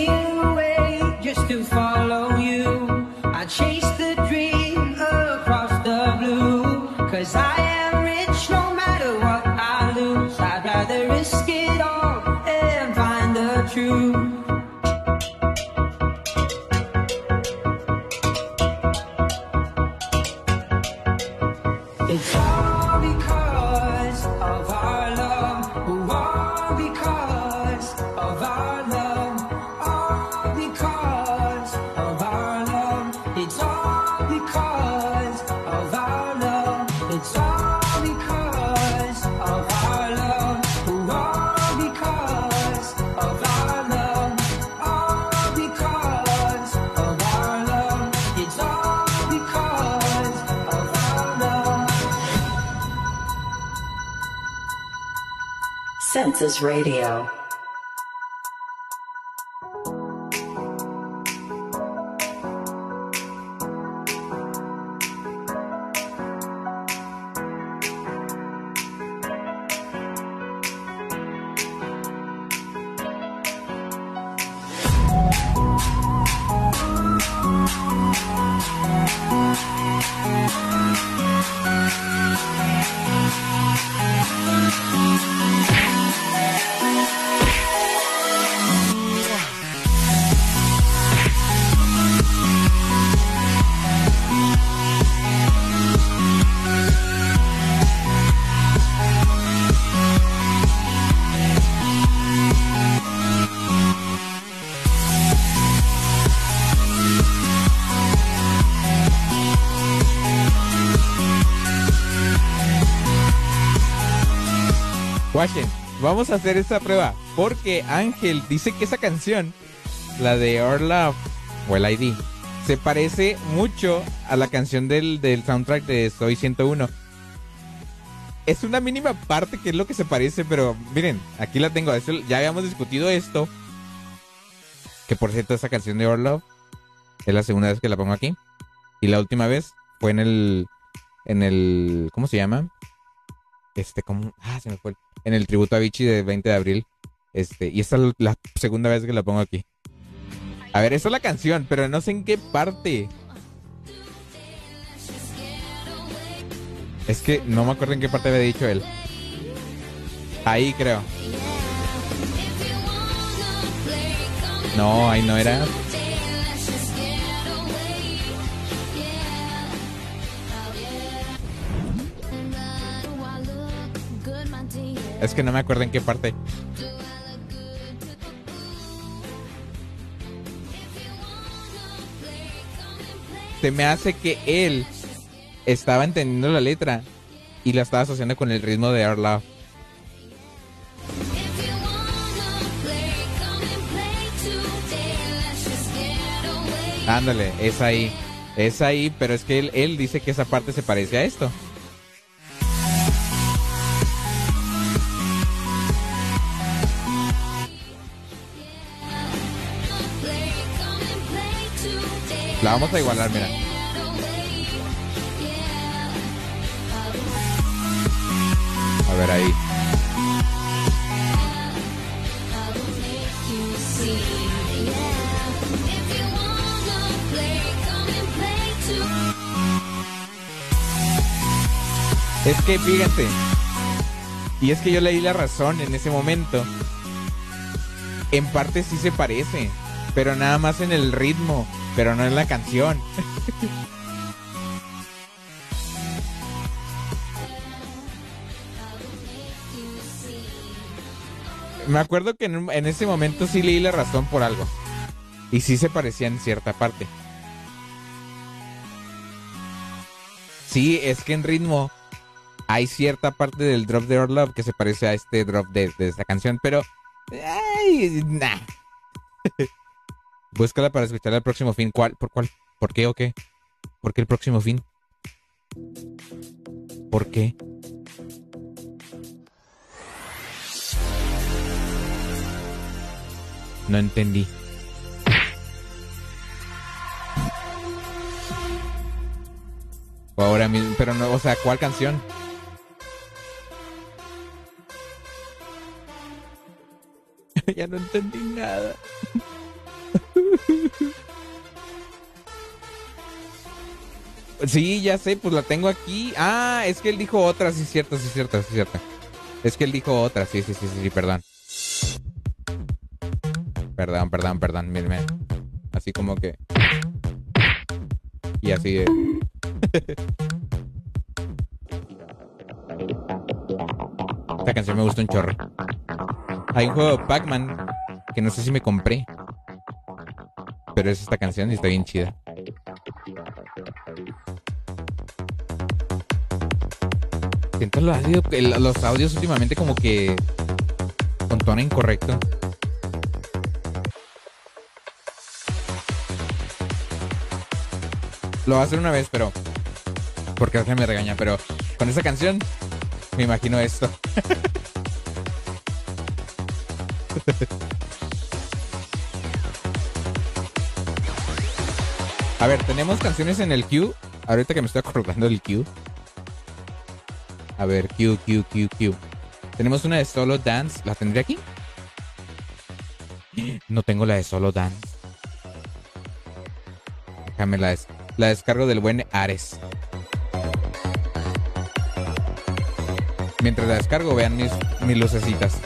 true Census Radio. Vamos a hacer esta prueba. Porque Ángel dice que esa canción, la de Our Love, o el ID, se parece mucho a la canción del, del soundtrack de Soy 101. Es una mínima parte que es lo que se parece, pero miren, aquí la tengo. Ya habíamos discutido esto. Que por cierto, esa canción de Our Love es la segunda vez que la pongo aquí. Y la última vez fue en el. En el. ¿Cómo se llama? Este, como. Ah, se me fue. En el tributo a Vichy de 20 de abril. Este, y esta es la segunda vez que la pongo aquí. A ver, esa es la canción, pero no sé en qué parte. Es que no me acuerdo en qué parte había dicho él. Ahí creo. No, ahí no era. Es que no me acuerdo en qué parte. Se me hace que él estaba entendiendo la letra y la estaba asociando con el ritmo de Our Love. Ándale, es ahí. Es ahí, pero es que él, él dice que esa parte se parece a esto. Vamos a igualar, mira. A ver ahí. Es que fíjate. Y es que yo leí la razón en ese momento. En parte sí se parece, pero nada más en el ritmo, pero no en la canción. Me acuerdo que en, en ese momento sí leí la razón por algo. Y sí se parecía en cierta parte. Sí, es que en ritmo hay cierta parte del drop de Our Love que se parece a este drop de, de esta canción, pero. Ay, nah. Búscala para escuchar el próximo fin. ¿Cuál? ¿Por cuál? ¿Por qué o qué? ¿Por qué el próximo fin? ¿Por qué? No entendí. Ahora mismo, pero no, o sea, ¿cuál canción? ya no entendí nada. Sí, ya sé, pues la tengo aquí. Ah, es que él dijo otra, sí, cierto, sí, cierto, sí, cierto. Es que él dijo otra, sí, sí, sí, sí, perdón. Perdón, perdón, perdón, miren. Así como que. Y así de. Esta canción me gusta un chorro. Hay un juego de Pac-Man que no sé si me compré. Esta canción y está bien chida. Siento los audios, últimamente como que con tono incorrecto. Lo voy a hacer una vez, pero porque me regaña, pero con esa canción me imagino esto. A ver, tenemos canciones en el queue. Ahorita que me estoy acordando del queue. A ver, Q, Q, Q, Q. Tenemos una de Solo Dance. ¿La tendré aquí? No tengo la de Solo Dance. Déjame la, la descargo del buen Ares. Mientras la descargo, vean mis, mis lucecitas.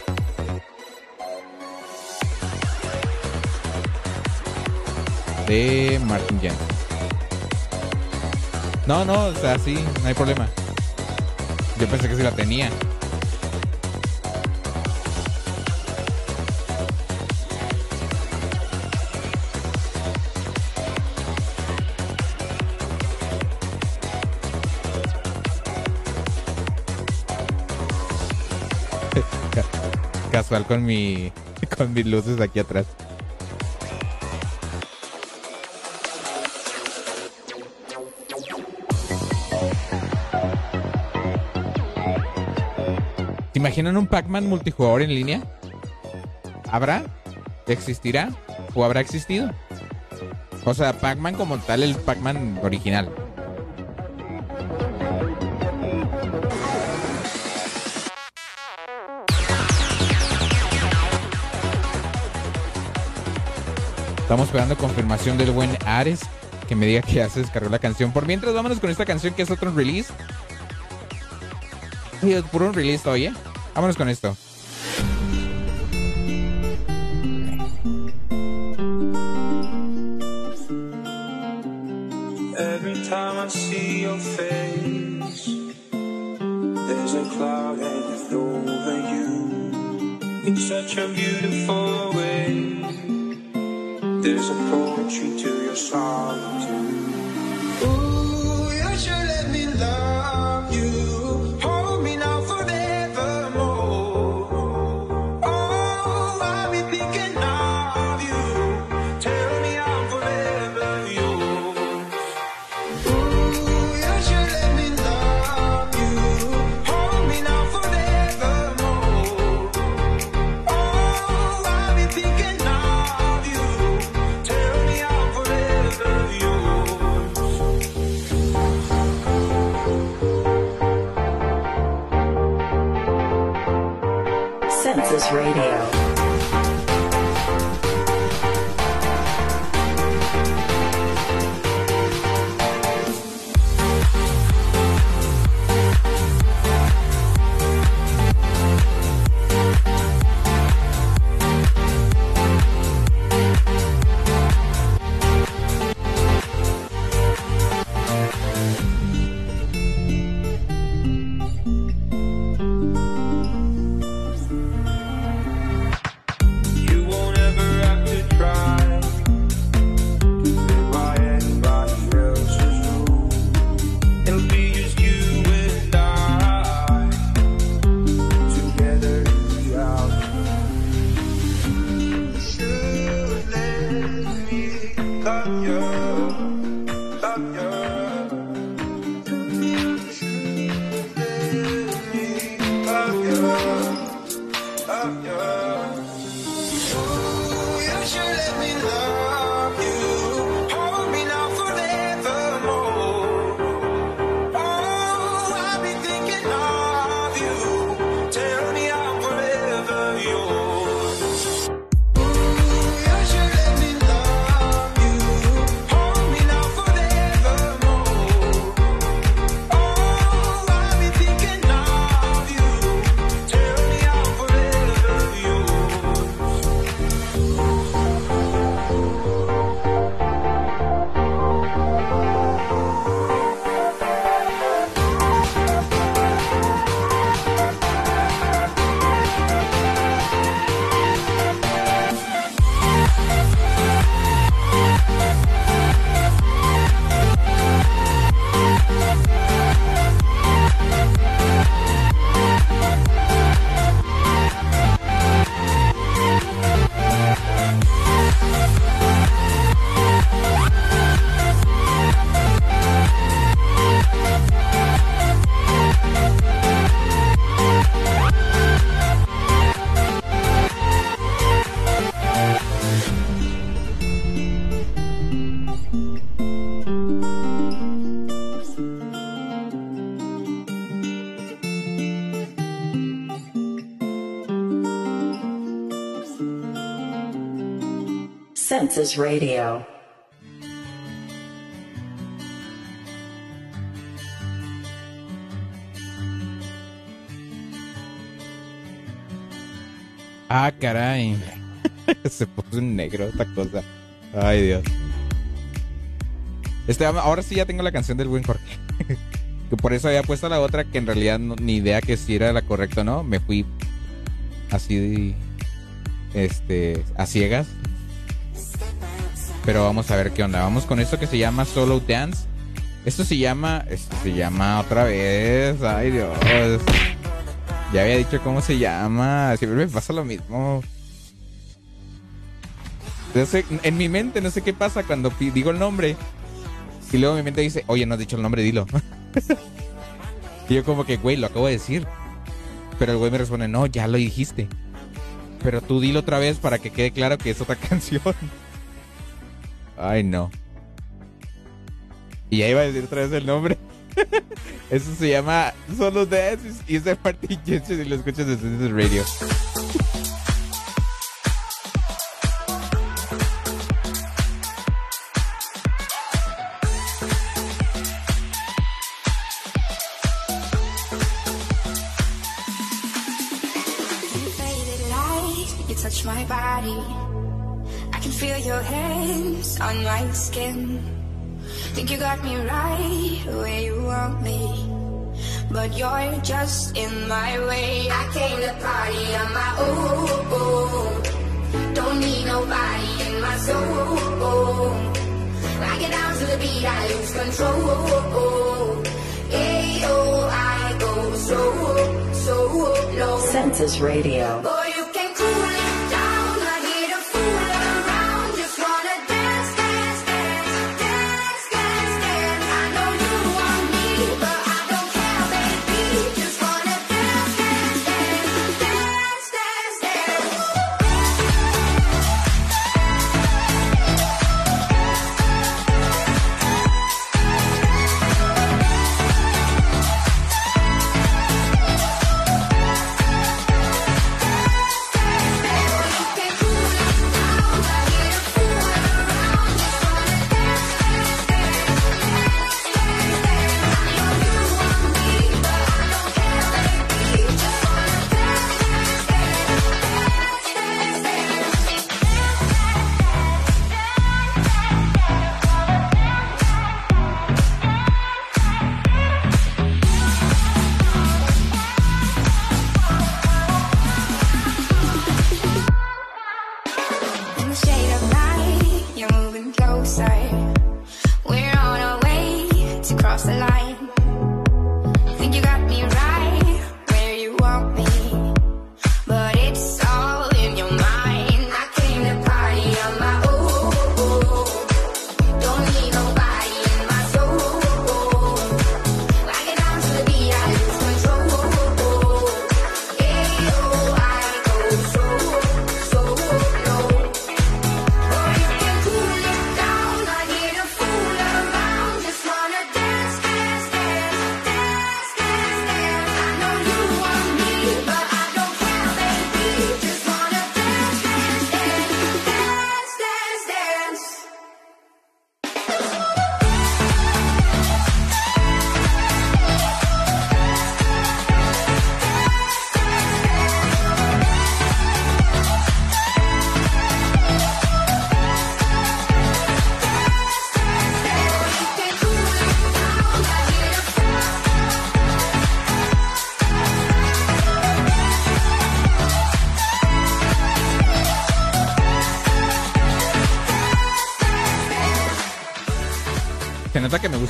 De Martin Jensen. No, no, o sea, sí, no hay problema. Yo pensé que sí la tenía. casual con mi con mis luces aquí atrás. Imaginan un Pac-Man multijugador en línea? ¿Habrá? ¿Existirá? ¿O habrá existido? O sea, Pac-Man como tal, el Pac-Man original. Estamos esperando confirmación del buen Ares que me diga que ya se descargó la canción. Por mientras, vámonos con esta canción que es otro release. Puro release oye. Vámonos con esto. Every time I see your face, there's a cloud hanging over you. It's such a beautiful way. There's a poetry to your song Census Radio. Ah, caray. Se puso en negro esta cosa. Ay, Dios. Este, ahora sí ya tengo la canción del buen Jorge. que por eso había puesto la otra que en realidad no- ni idea que si era la correcta o no. Me fui así este a ciegas. Pero vamos a ver qué onda. Vamos con esto que se llama Solo Dance. Esto se llama. Esto se llama otra vez. Ay Dios. Ya había dicho cómo se llama. Siempre me pasa lo mismo. No sé, en mi mente no sé qué pasa cuando digo el nombre. Y luego mi mente dice, oye, no has dicho el nombre, dilo. y yo como que, güey, lo acabo de decir. Pero el güey me responde, no, ya lo dijiste. Pero tú dilo otra vez para que quede claro que es otra canción. Ay, no. Y ya iba a decir otra vez el nombre. Eso se llama Solo Dance y es de Martin y lo escuchas desde Senses Radio. Feel your hands on my skin. Think you got me right where you want me. But you're just in my way. I came to party on my own. Don't need nobody in my soul. I get down to the beat, I lose control. Ayo, I go so, so low. Census Radio. Boy, you can cool it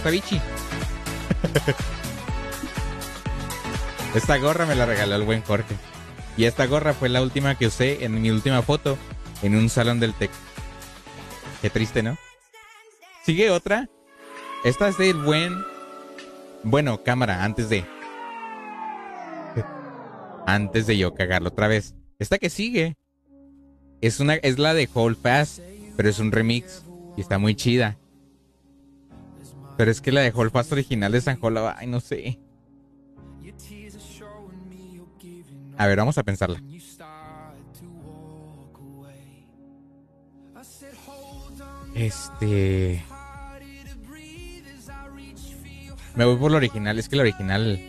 Esta gorra me la regaló el buen Jorge. Y esta gorra fue la última que usé en mi última foto en un salón del TEC. Qué triste, ¿no? Sigue otra. Esta es del buen. Bueno, cámara, antes de. Antes de yo cagarlo otra vez. Esta que sigue. Es una. Es la de Hold Fast. Pero es un remix. Y está muy chida. Pero es que la de Hold Fast original de San Jola, ay, no sé. A ver, vamos a pensarla. Este. Me voy por lo original, es que la original.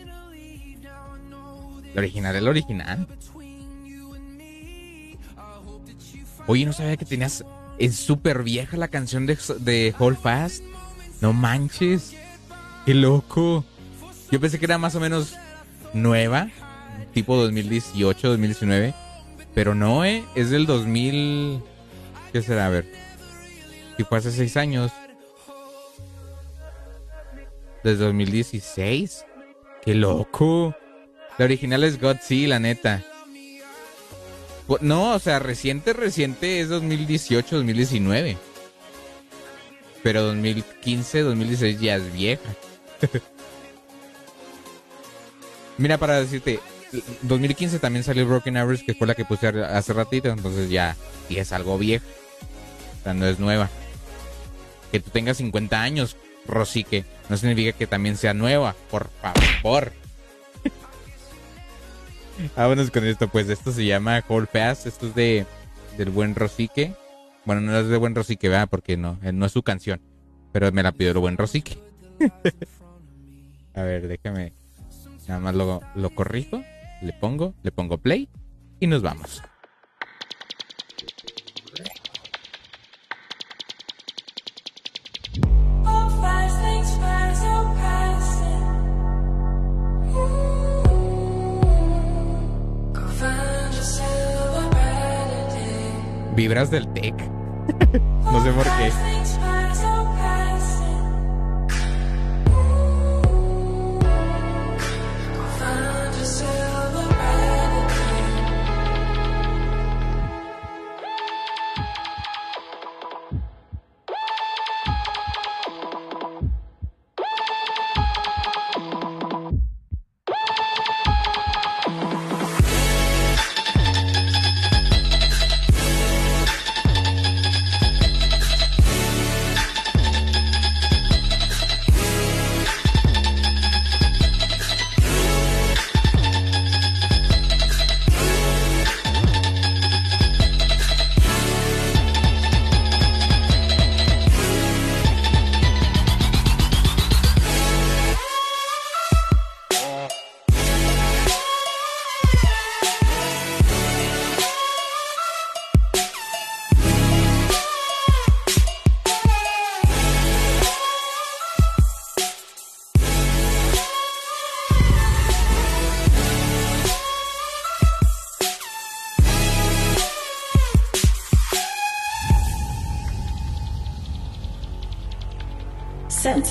La original es la original. Oye, no sabía que tenías. Es súper vieja la canción de, de Hold Fast. No manches. Qué loco. Yo pensé que era más o menos nueva. Tipo 2018, 2019. Pero no, ¿eh? Es del 2000... ¿Qué será? A ver. Si fue hace seis años. Desde 2016. Qué loco. La original es God, sí, la neta. No, o sea, reciente, reciente es 2018, 2019. Pero 2015, 2016 ya es vieja. Mira, para decirte, 2015 también salió Broken Arrows, que fue la que puse hace ratito, entonces ya, y es algo vieja. O sea, no es nueva. Que tú tengas 50 años, Rosique, no significa que también sea nueva, por favor. Vámonos con esto, pues esto se llama Hold Fast, esto es de del buen Rosique. Bueno, no es de buen Rosique, ¿verdad? Porque no, eh, no es su canción, pero me la pidió el buen Rosique. A ver, déjame, nada más lo, lo corrijo, le pongo, le pongo play y nos vamos. Vibras del tech. No sé por qué.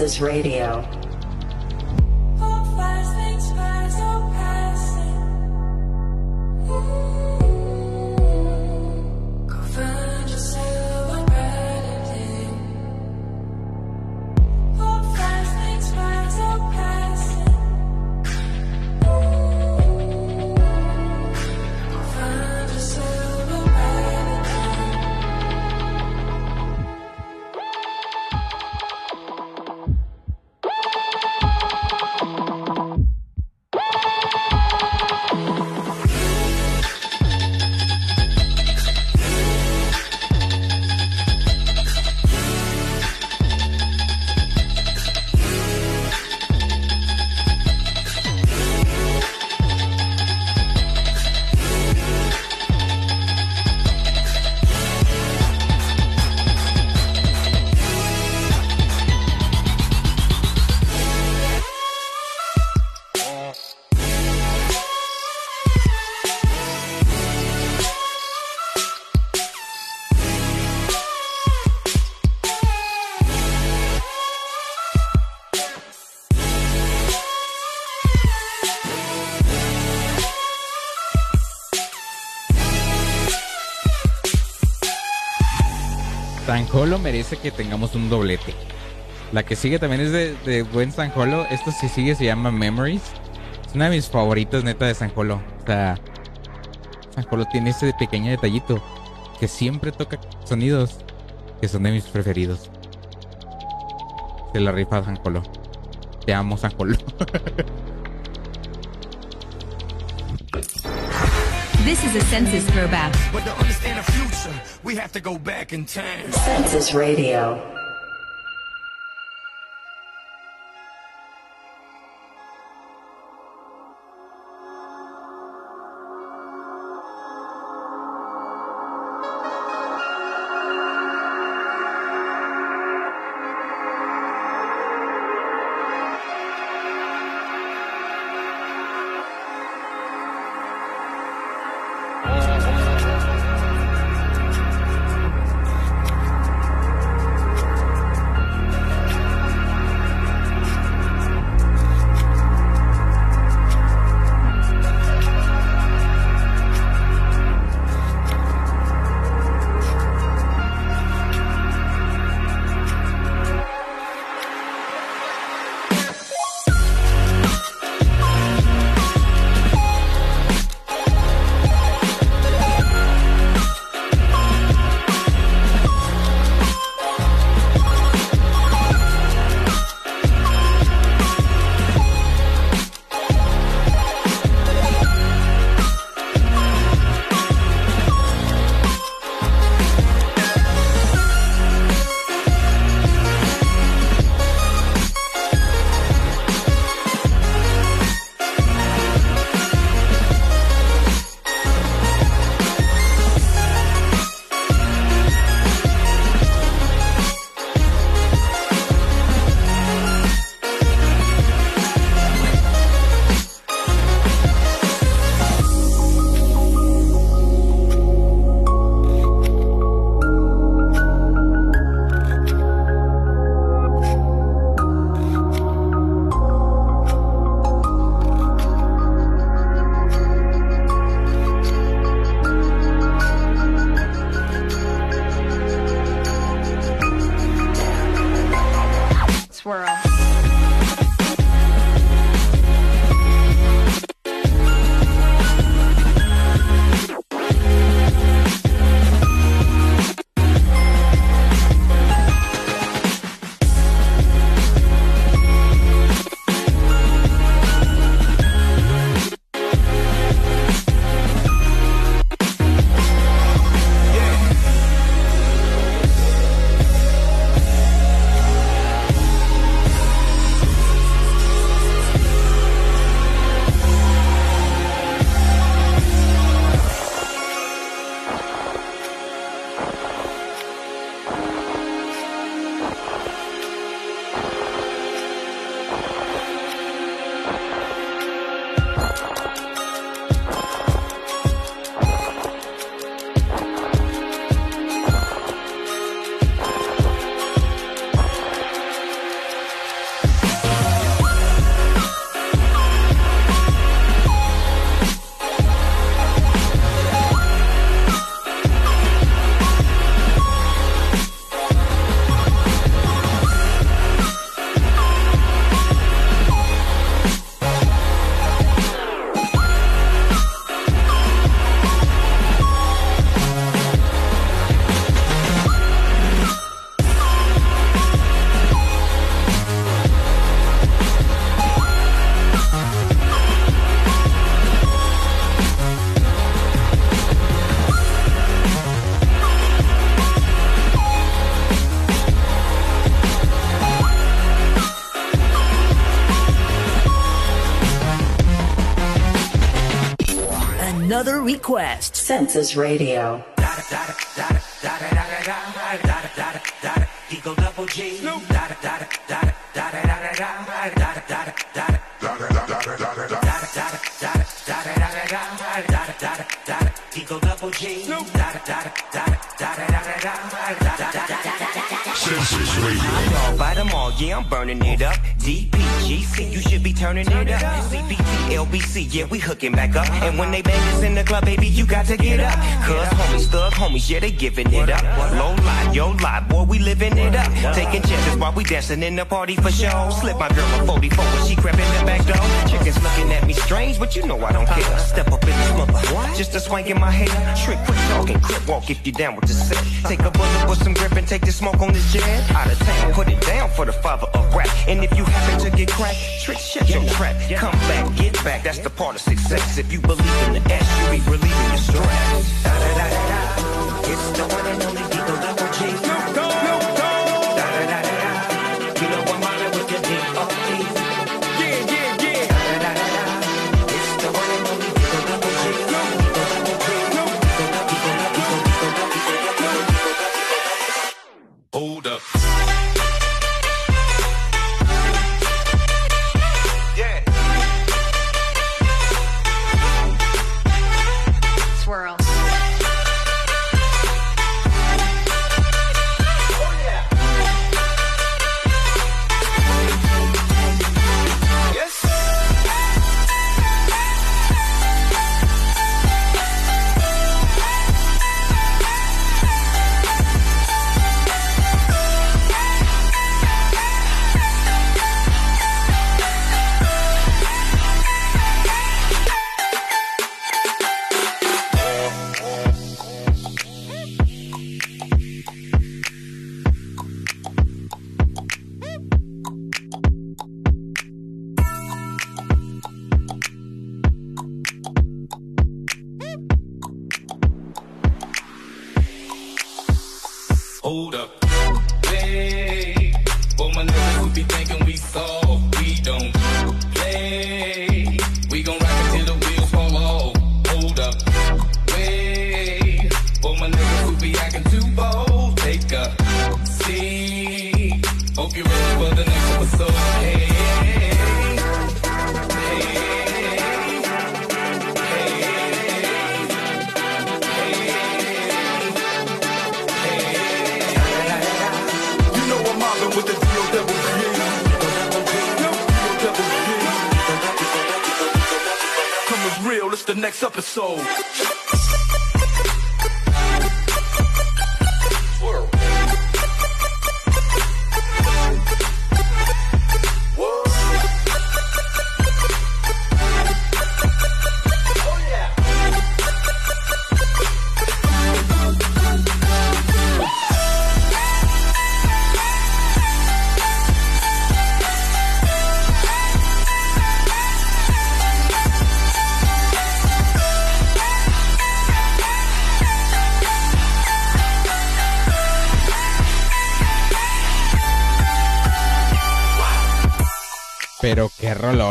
Census Radio. Sanjolo merece que tengamos un doblete. La que sigue también es de, de buen Sanjolo. Esto sí sigue, se llama Memories. Es una de mis favoritas, neta, de Sanjolo. O sea, Sanjolo tiene ese pequeño detallito que siempre toca sonidos que son de mis preferidos. Se la rifa Sanjolo. Te amo, Sanjolo. This is a census throwback. We have to go back in time. Census Radio. Request. Census Radio. Eagle double G. Eagle double G. Census Radio. Y'all bite them all, yeah, I'm burning it up. DPGC, you should be turning it up. CPT, LBC, yeah, we hooking back up. And when they bang us in the club, baby, you got to get up. Cause homies, thug homies, yeah, they giving it up. Low lie, yo lie, boy, we living it up. Taking chances while we dancing in the party for show. Slip my girl a 44 when she crept in the back door. Chickens looking at me strange, but you know I don't care. Step up in this mother, just a swank in my hair. Trick, quick talking, crip walk if you down with the set. Take a bullet with some grip and take the smoke on this jet. Out of town, put it down for the father of rap. And if you happen to get cracked, trick, shut your trap. Come back, get back, that's the part of success. If you believe in the S, you be relieving your stress. Da, da, da, da. It's the one and only Eagle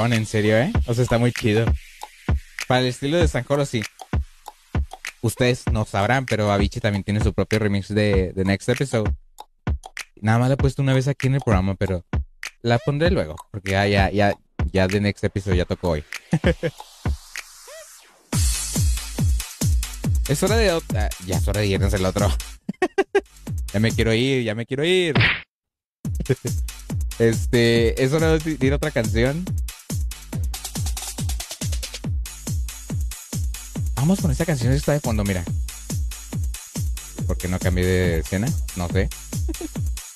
en serio, ¿eh? O sea, está muy chido. Para el estilo de San Joro, sí. Ustedes no sabrán, pero Avicii también tiene su propio remix de, de Next Episode. Nada más la he puesto una vez aquí en el programa, pero la pondré luego, porque ya, ya, ya, ya de Next Episode ya tocó hoy. es hora de... ah, ya es hora de irnos el otro. ya me quiero ir, ya me quiero ir. Este, es hora de ir otra canción. Vamos con esta canción que está de fondo, mira. ¿Por qué no cambié de escena? No sé.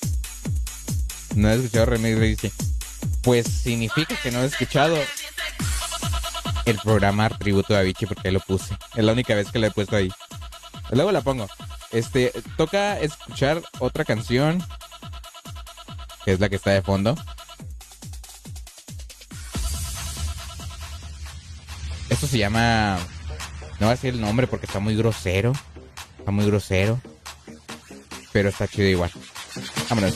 no he escuchado Remix dice. Pues significa que no he escuchado el programa Tributo de Avicii porque ahí lo puse. Es la única vez que lo he puesto ahí. Luego la pongo. Este, toca escuchar otra canción que es la que está de fondo. Esto se llama. No voy a decir el nombre porque está muy grosero. Está muy grosero. Pero está chido igual. Vámonos.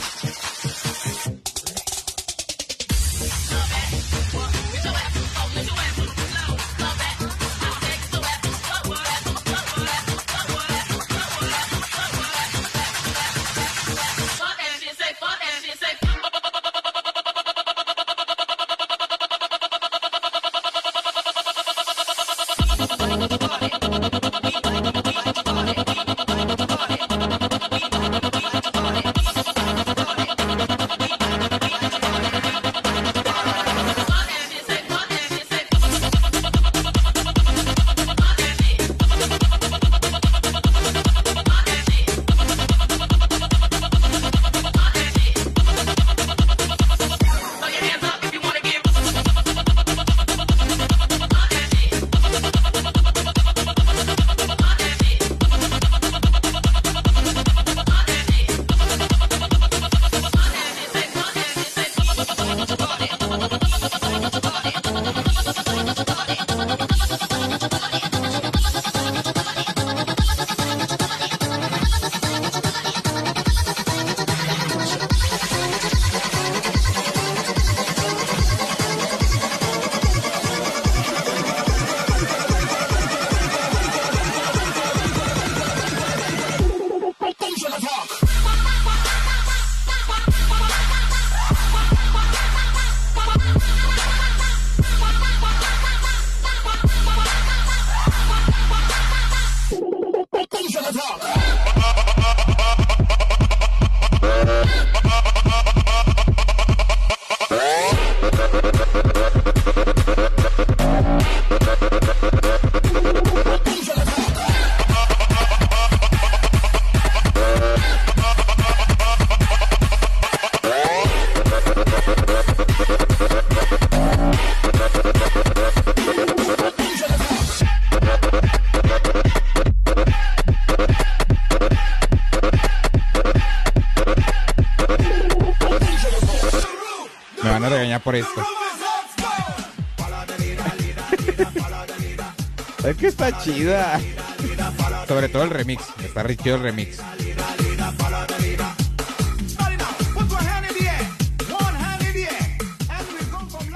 Sobre todo el remix. Está chido el remix.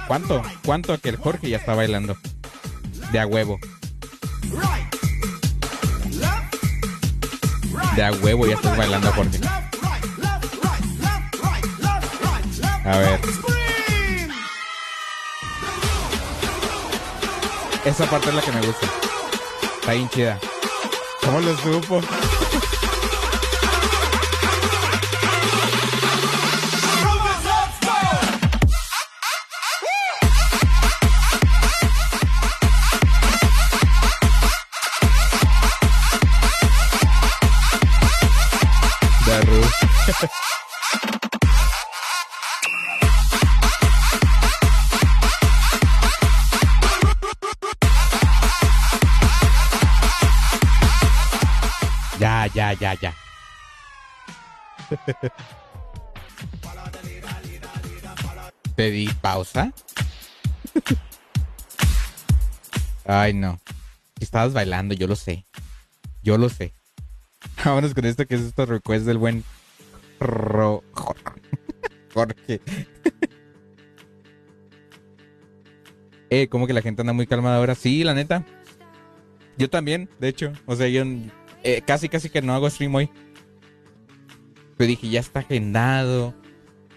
¿Cuánto? ¿Cuánto que el Jorge ya está bailando? De a huevo. De a huevo ya estás bailando, Jorge. A ver. Esa parte es la que me gusta. Está bien chida. Todos los grupos. Pausa? Ay, no. Estabas bailando, yo lo sé. Yo lo sé. Vámonos con esto que es estos requests del buen Ro- Jor- Jorge. eh, como que la gente anda muy calmada ahora. Sí, la neta. Yo también, de hecho. O sea, yo eh, casi, casi que no hago stream hoy. Pero dije, ya está agendado.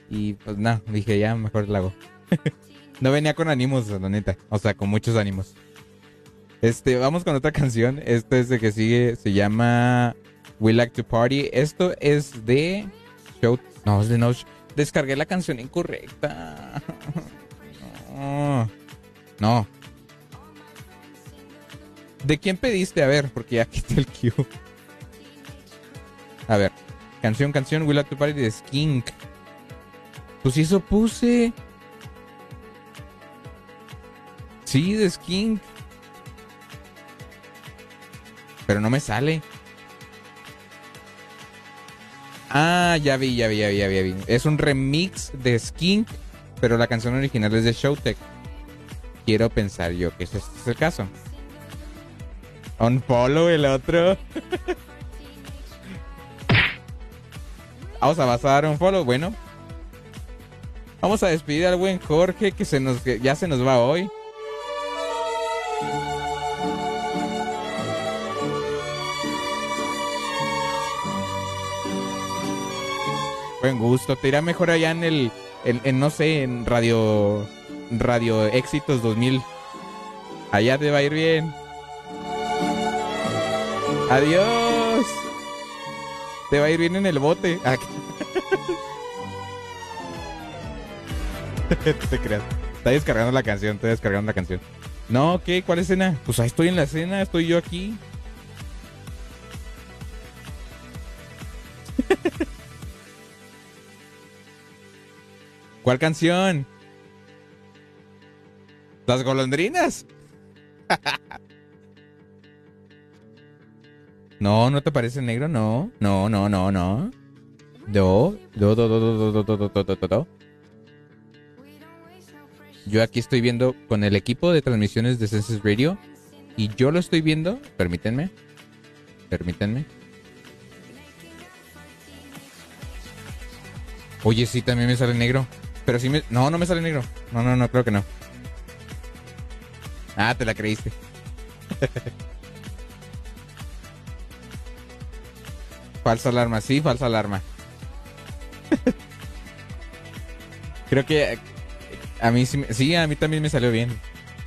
Y pues nada, dije, ya mejor lo hago. no venía con ánimos, la neta. O sea, con muchos ánimos. Este, vamos con otra canción. Este es de que sigue, se llama We Like to Party. Esto es de Show. No, es de No. Descargué la canción incorrecta. No. No. ¿De quién pediste? A ver, porque ya quité el cue. A ver. Canción, canción, We Like to Party de Skink. Pues eso puse. Sí, de Skink. Pero no me sale. Ah, ya vi, ya vi, ya vi, ya vi. Es un remix de Skink, pero la canción original es de Showtech. Quiero pensar yo que ese es el caso. Un follow el otro. Vamos a dar un follow, bueno. Vamos a despedir al buen Jorge que se nos que ya se nos va hoy. Buen gusto. Te irá mejor allá en el. En, en, no sé, en Radio. Radio Éxitos 2000. Allá te va a ir bien. Adiós. Te va a ir bien en el bote. Te creas. Está descargando la canción, está descargando la canción. No, ¿qué? ¿Cuál escena? Pues ahí estoy en la escena, estoy yo aquí. ¿Cuál canción? Las golondrinas. no, no te parece negro, no. No, no, no, no. Do, do, do, do, do, do, do, do, do. Yo aquí estoy viendo con el equipo de transmisiones de Census Radio y yo lo estoy viendo. Permítanme. Permítanme. Oye, sí, también me sale negro. Pero sí me... No, no me sale negro. No, no, no, creo que no. Ah, te la creíste. falsa alarma, sí, falsa alarma. creo que a mí sí, sí, a mí también me salió bien.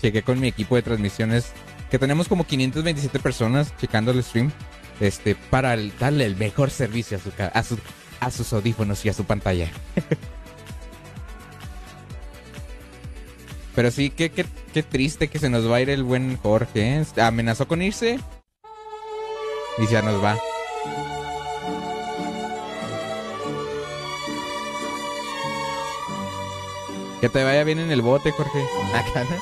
Chequé con mi equipo de transmisiones, que tenemos como 527 personas checando el stream. Este, para darle el mejor servicio a, su, a, su- a sus audífonos y a su pantalla. Pero sí, qué, qué, qué triste que se nos va a ir el buen Jorge. ¿eh? Amenazó con irse. Y ya nos va. Que te vaya bien en el bote, Jorge. Acá.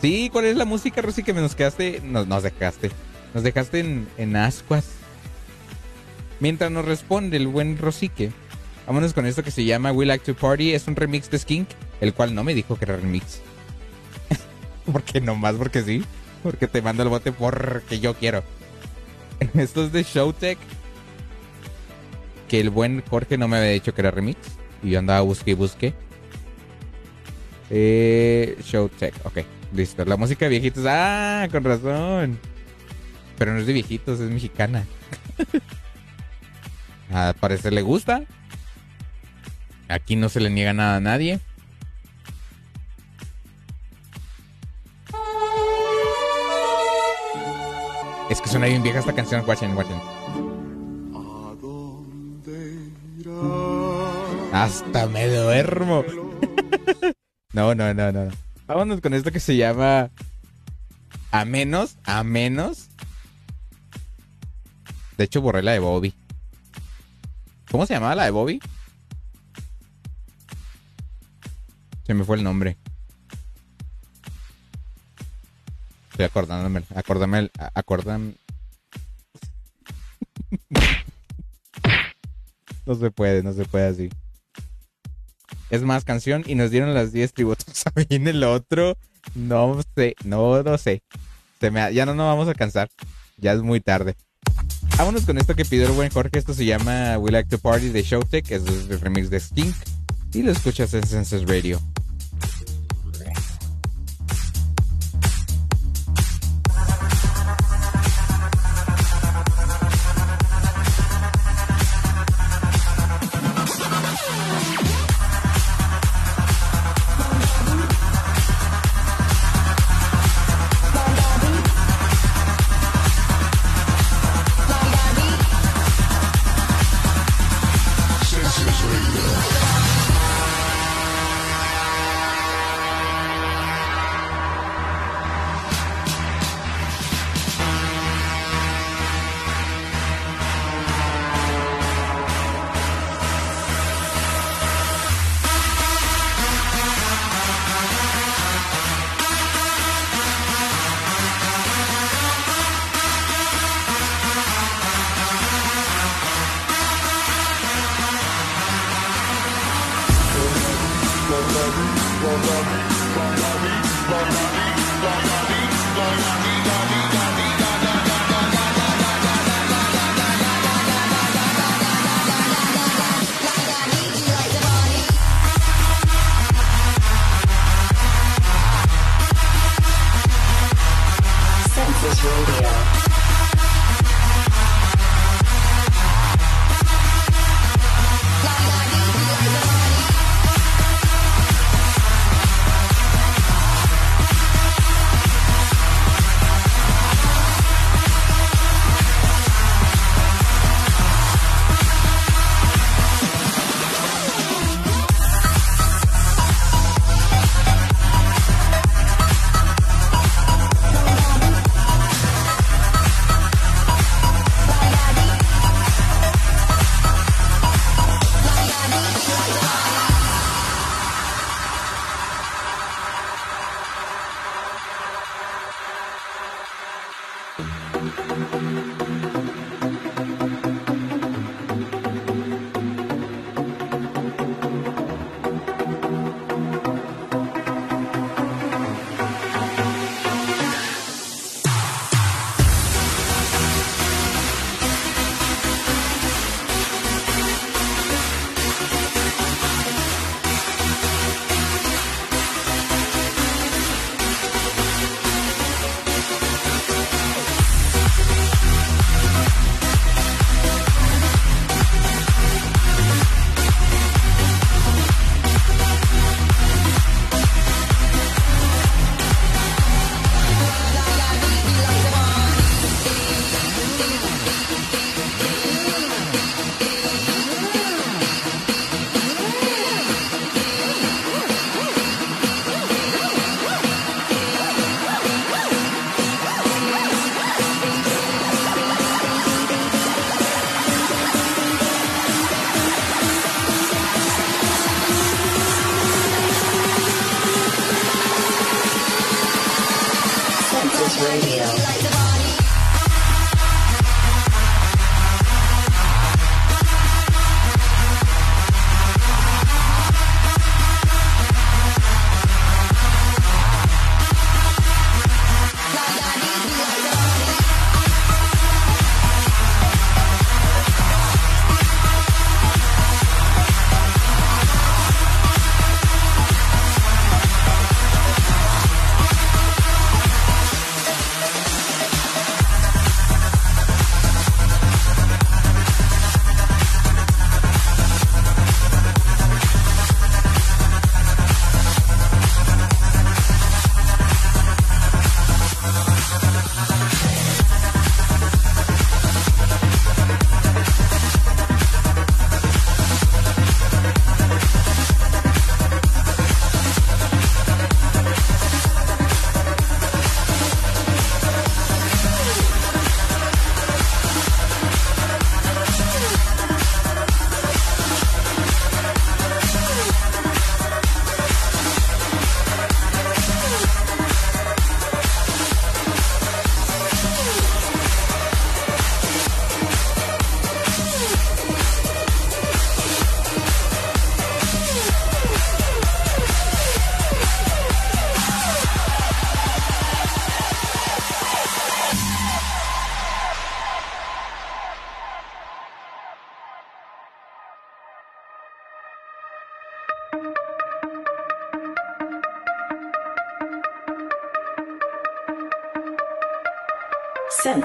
Sí, ¿cuál es la música, Rosy, que me nos quedaste? Nos, nos dejaste. Nos dejaste en, en ascuas. Mientras nos responde el buen Rosique. Vámonos con esto que se llama We Like to Party. Es un remix de Skink, el cual no me dijo que era remix. porque nomás porque sí. Porque te mando el bote porque yo quiero. Esto es de Showtech. Que el buen Jorge no me había dicho que era remix. Y yo andaba busque y busque. Eh, Showtech, ok. Listo. La música de viejitos. Ah, con razón. Pero no es de viejitos, es mexicana. Al parecer le gusta. Aquí no se le niega nada a nadie. Es que suena bien vieja esta canción. Watchen, watchen. Hasta me duermo. no, no, no, no. Vámonos con esto que se llama. A menos, a menos. De hecho, borré la de Bobby. ¿Cómo se llamaba la de Bobby? Se me fue el nombre. Estoy acordándome. Acordame. el- a- Acordam. no se puede, no se puede así. Es más canción y nos dieron las 10 tributos a en el otro. No sé, no lo sé. Ya no nos vamos a cansar. Ya es muy tarde. Vámonos con esto que pidió el buen Jorge. Esto se llama We Like to Party de Showtech. Es el remix de Skink. Y lo escuchas en Senses Radio.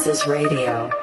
Census Radio.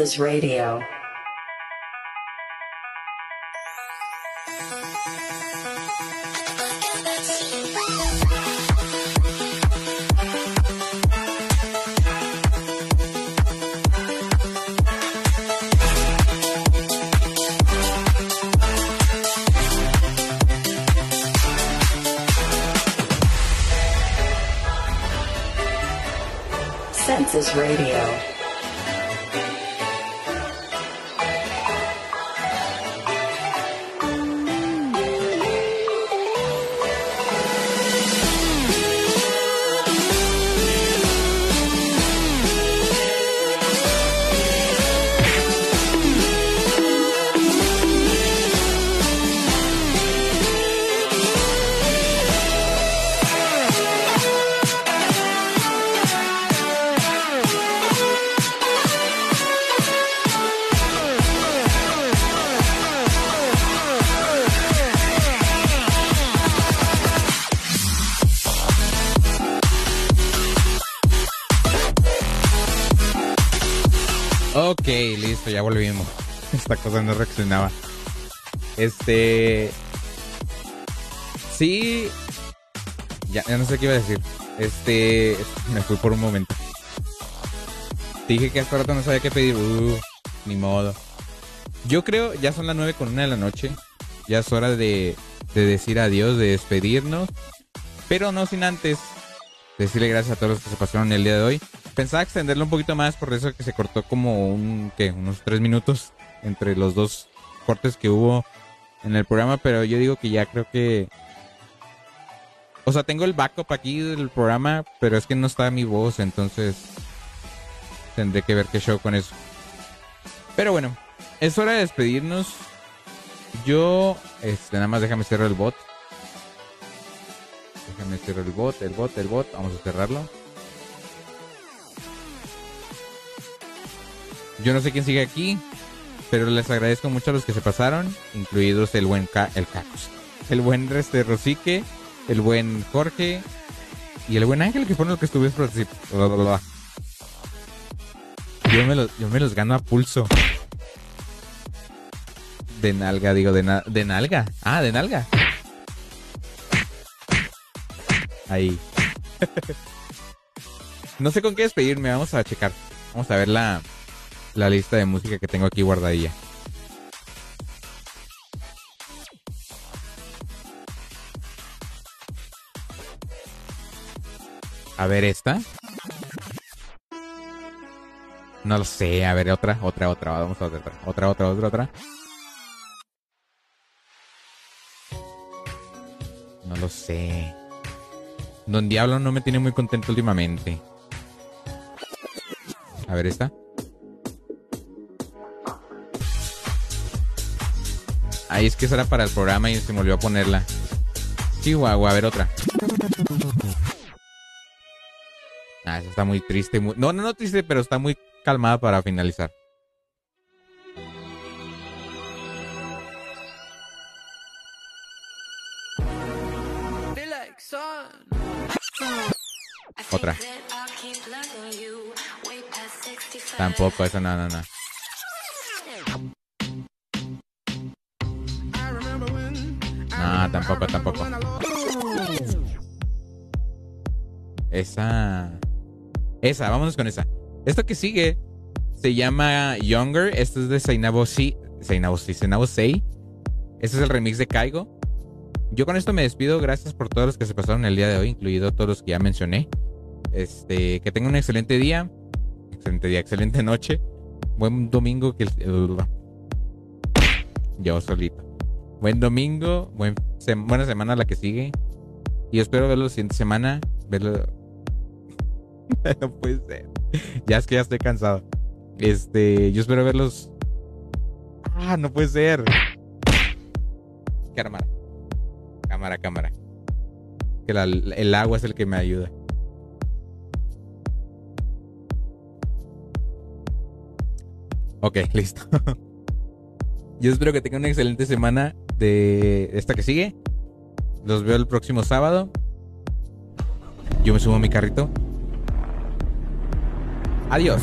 Census Radio. Esta cosa no reaccionaba. Este. Sí. Ya, no sé qué iba a decir. Este. Me fui por un momento. Dije que hasta rato no sabía qué pedir. Uh, ni modo. Yo creo, ya son las 9 con una de la noche. Ya es hora de, de decir adiós, de despedirnos. Pero no sin antes decirle gracias a todos los que se pasaron el día de hoy. Pensaba extenderlo un poquito más, por eso que se cortó como un, ¿qué? unos tres minutos entre los dos cortes que hubo en el programa, pero yo digo que ya creo que... O sea, tengo el backup aquí del programa, pero es que no está mi voz, entonces tendré que ver qué show con eso. Pero bueno, es hora de despedirnos. Yo, este, nada más déjame cerrar el bot. Déjame cerrar el bot, el bot, el bot. Vamos a cerrarlo. Yo no sé quién sigue aquí, pero les agradezco mucho a los que se pasaron, incluidos el buen Ca- el Cacos, el buen este Rosique, el buen Jorge y el buen Ángel que fueron los que estuvieron particip- bla, bla, bla. Yo me, los, yo me los gano a pulso. De nalga, digo, de, na- de nalga. Ah, de nalga. Ahí. No sé con qué despedirme, vamos a checar. Vamos a ver la, la lista de música que tengo aquí guardadilla. A ver esta. No lo sé, a ver otra, otra, otra, vamos a otra, otra, otra, otra, otra. No lo sé. Don Diablo no me tiene muy contento últimamente. A ver esta. Ahí es que esa era para el programa y se me olvidó ponerla. Chihuahua, a ver otra. Ah, esa está muy triste. muy- No, no, no triste, pero está muy calmada para finalizar. Otra. Tampoco, esa no, no, no. No, tampoco, tampoco. Esa. Esa, vámonos con esa. Esto que sigue se llama Younger. Esto es de Zainabo Si. Zainabo Si, Zainabo Sei. Este es el remix de Caigo. Yo con esto me despido. Gracias por todos los que se pasaron el día de hoy, incluido todos los que ya mencioné. Este, que tengan un excelente día. Excelente día, excelente noche. Buen domingo. Que el- yo solito. Buen domingo. Buen buena semana la que sigue. Y espero verlo la siguiente semana. Verlo. no puede ser. Ya es que ya estoy cansado. Este, yo espero verlos. Ah, no puede ser. Cámara. Cámara, cámara. Que el agua es el que me ayuda. Ok, listo. Yo espero que tengan una excelente semana de esta que sigue. Los veo el próximo sábado. Yo me subo a mi carrito. Adiós.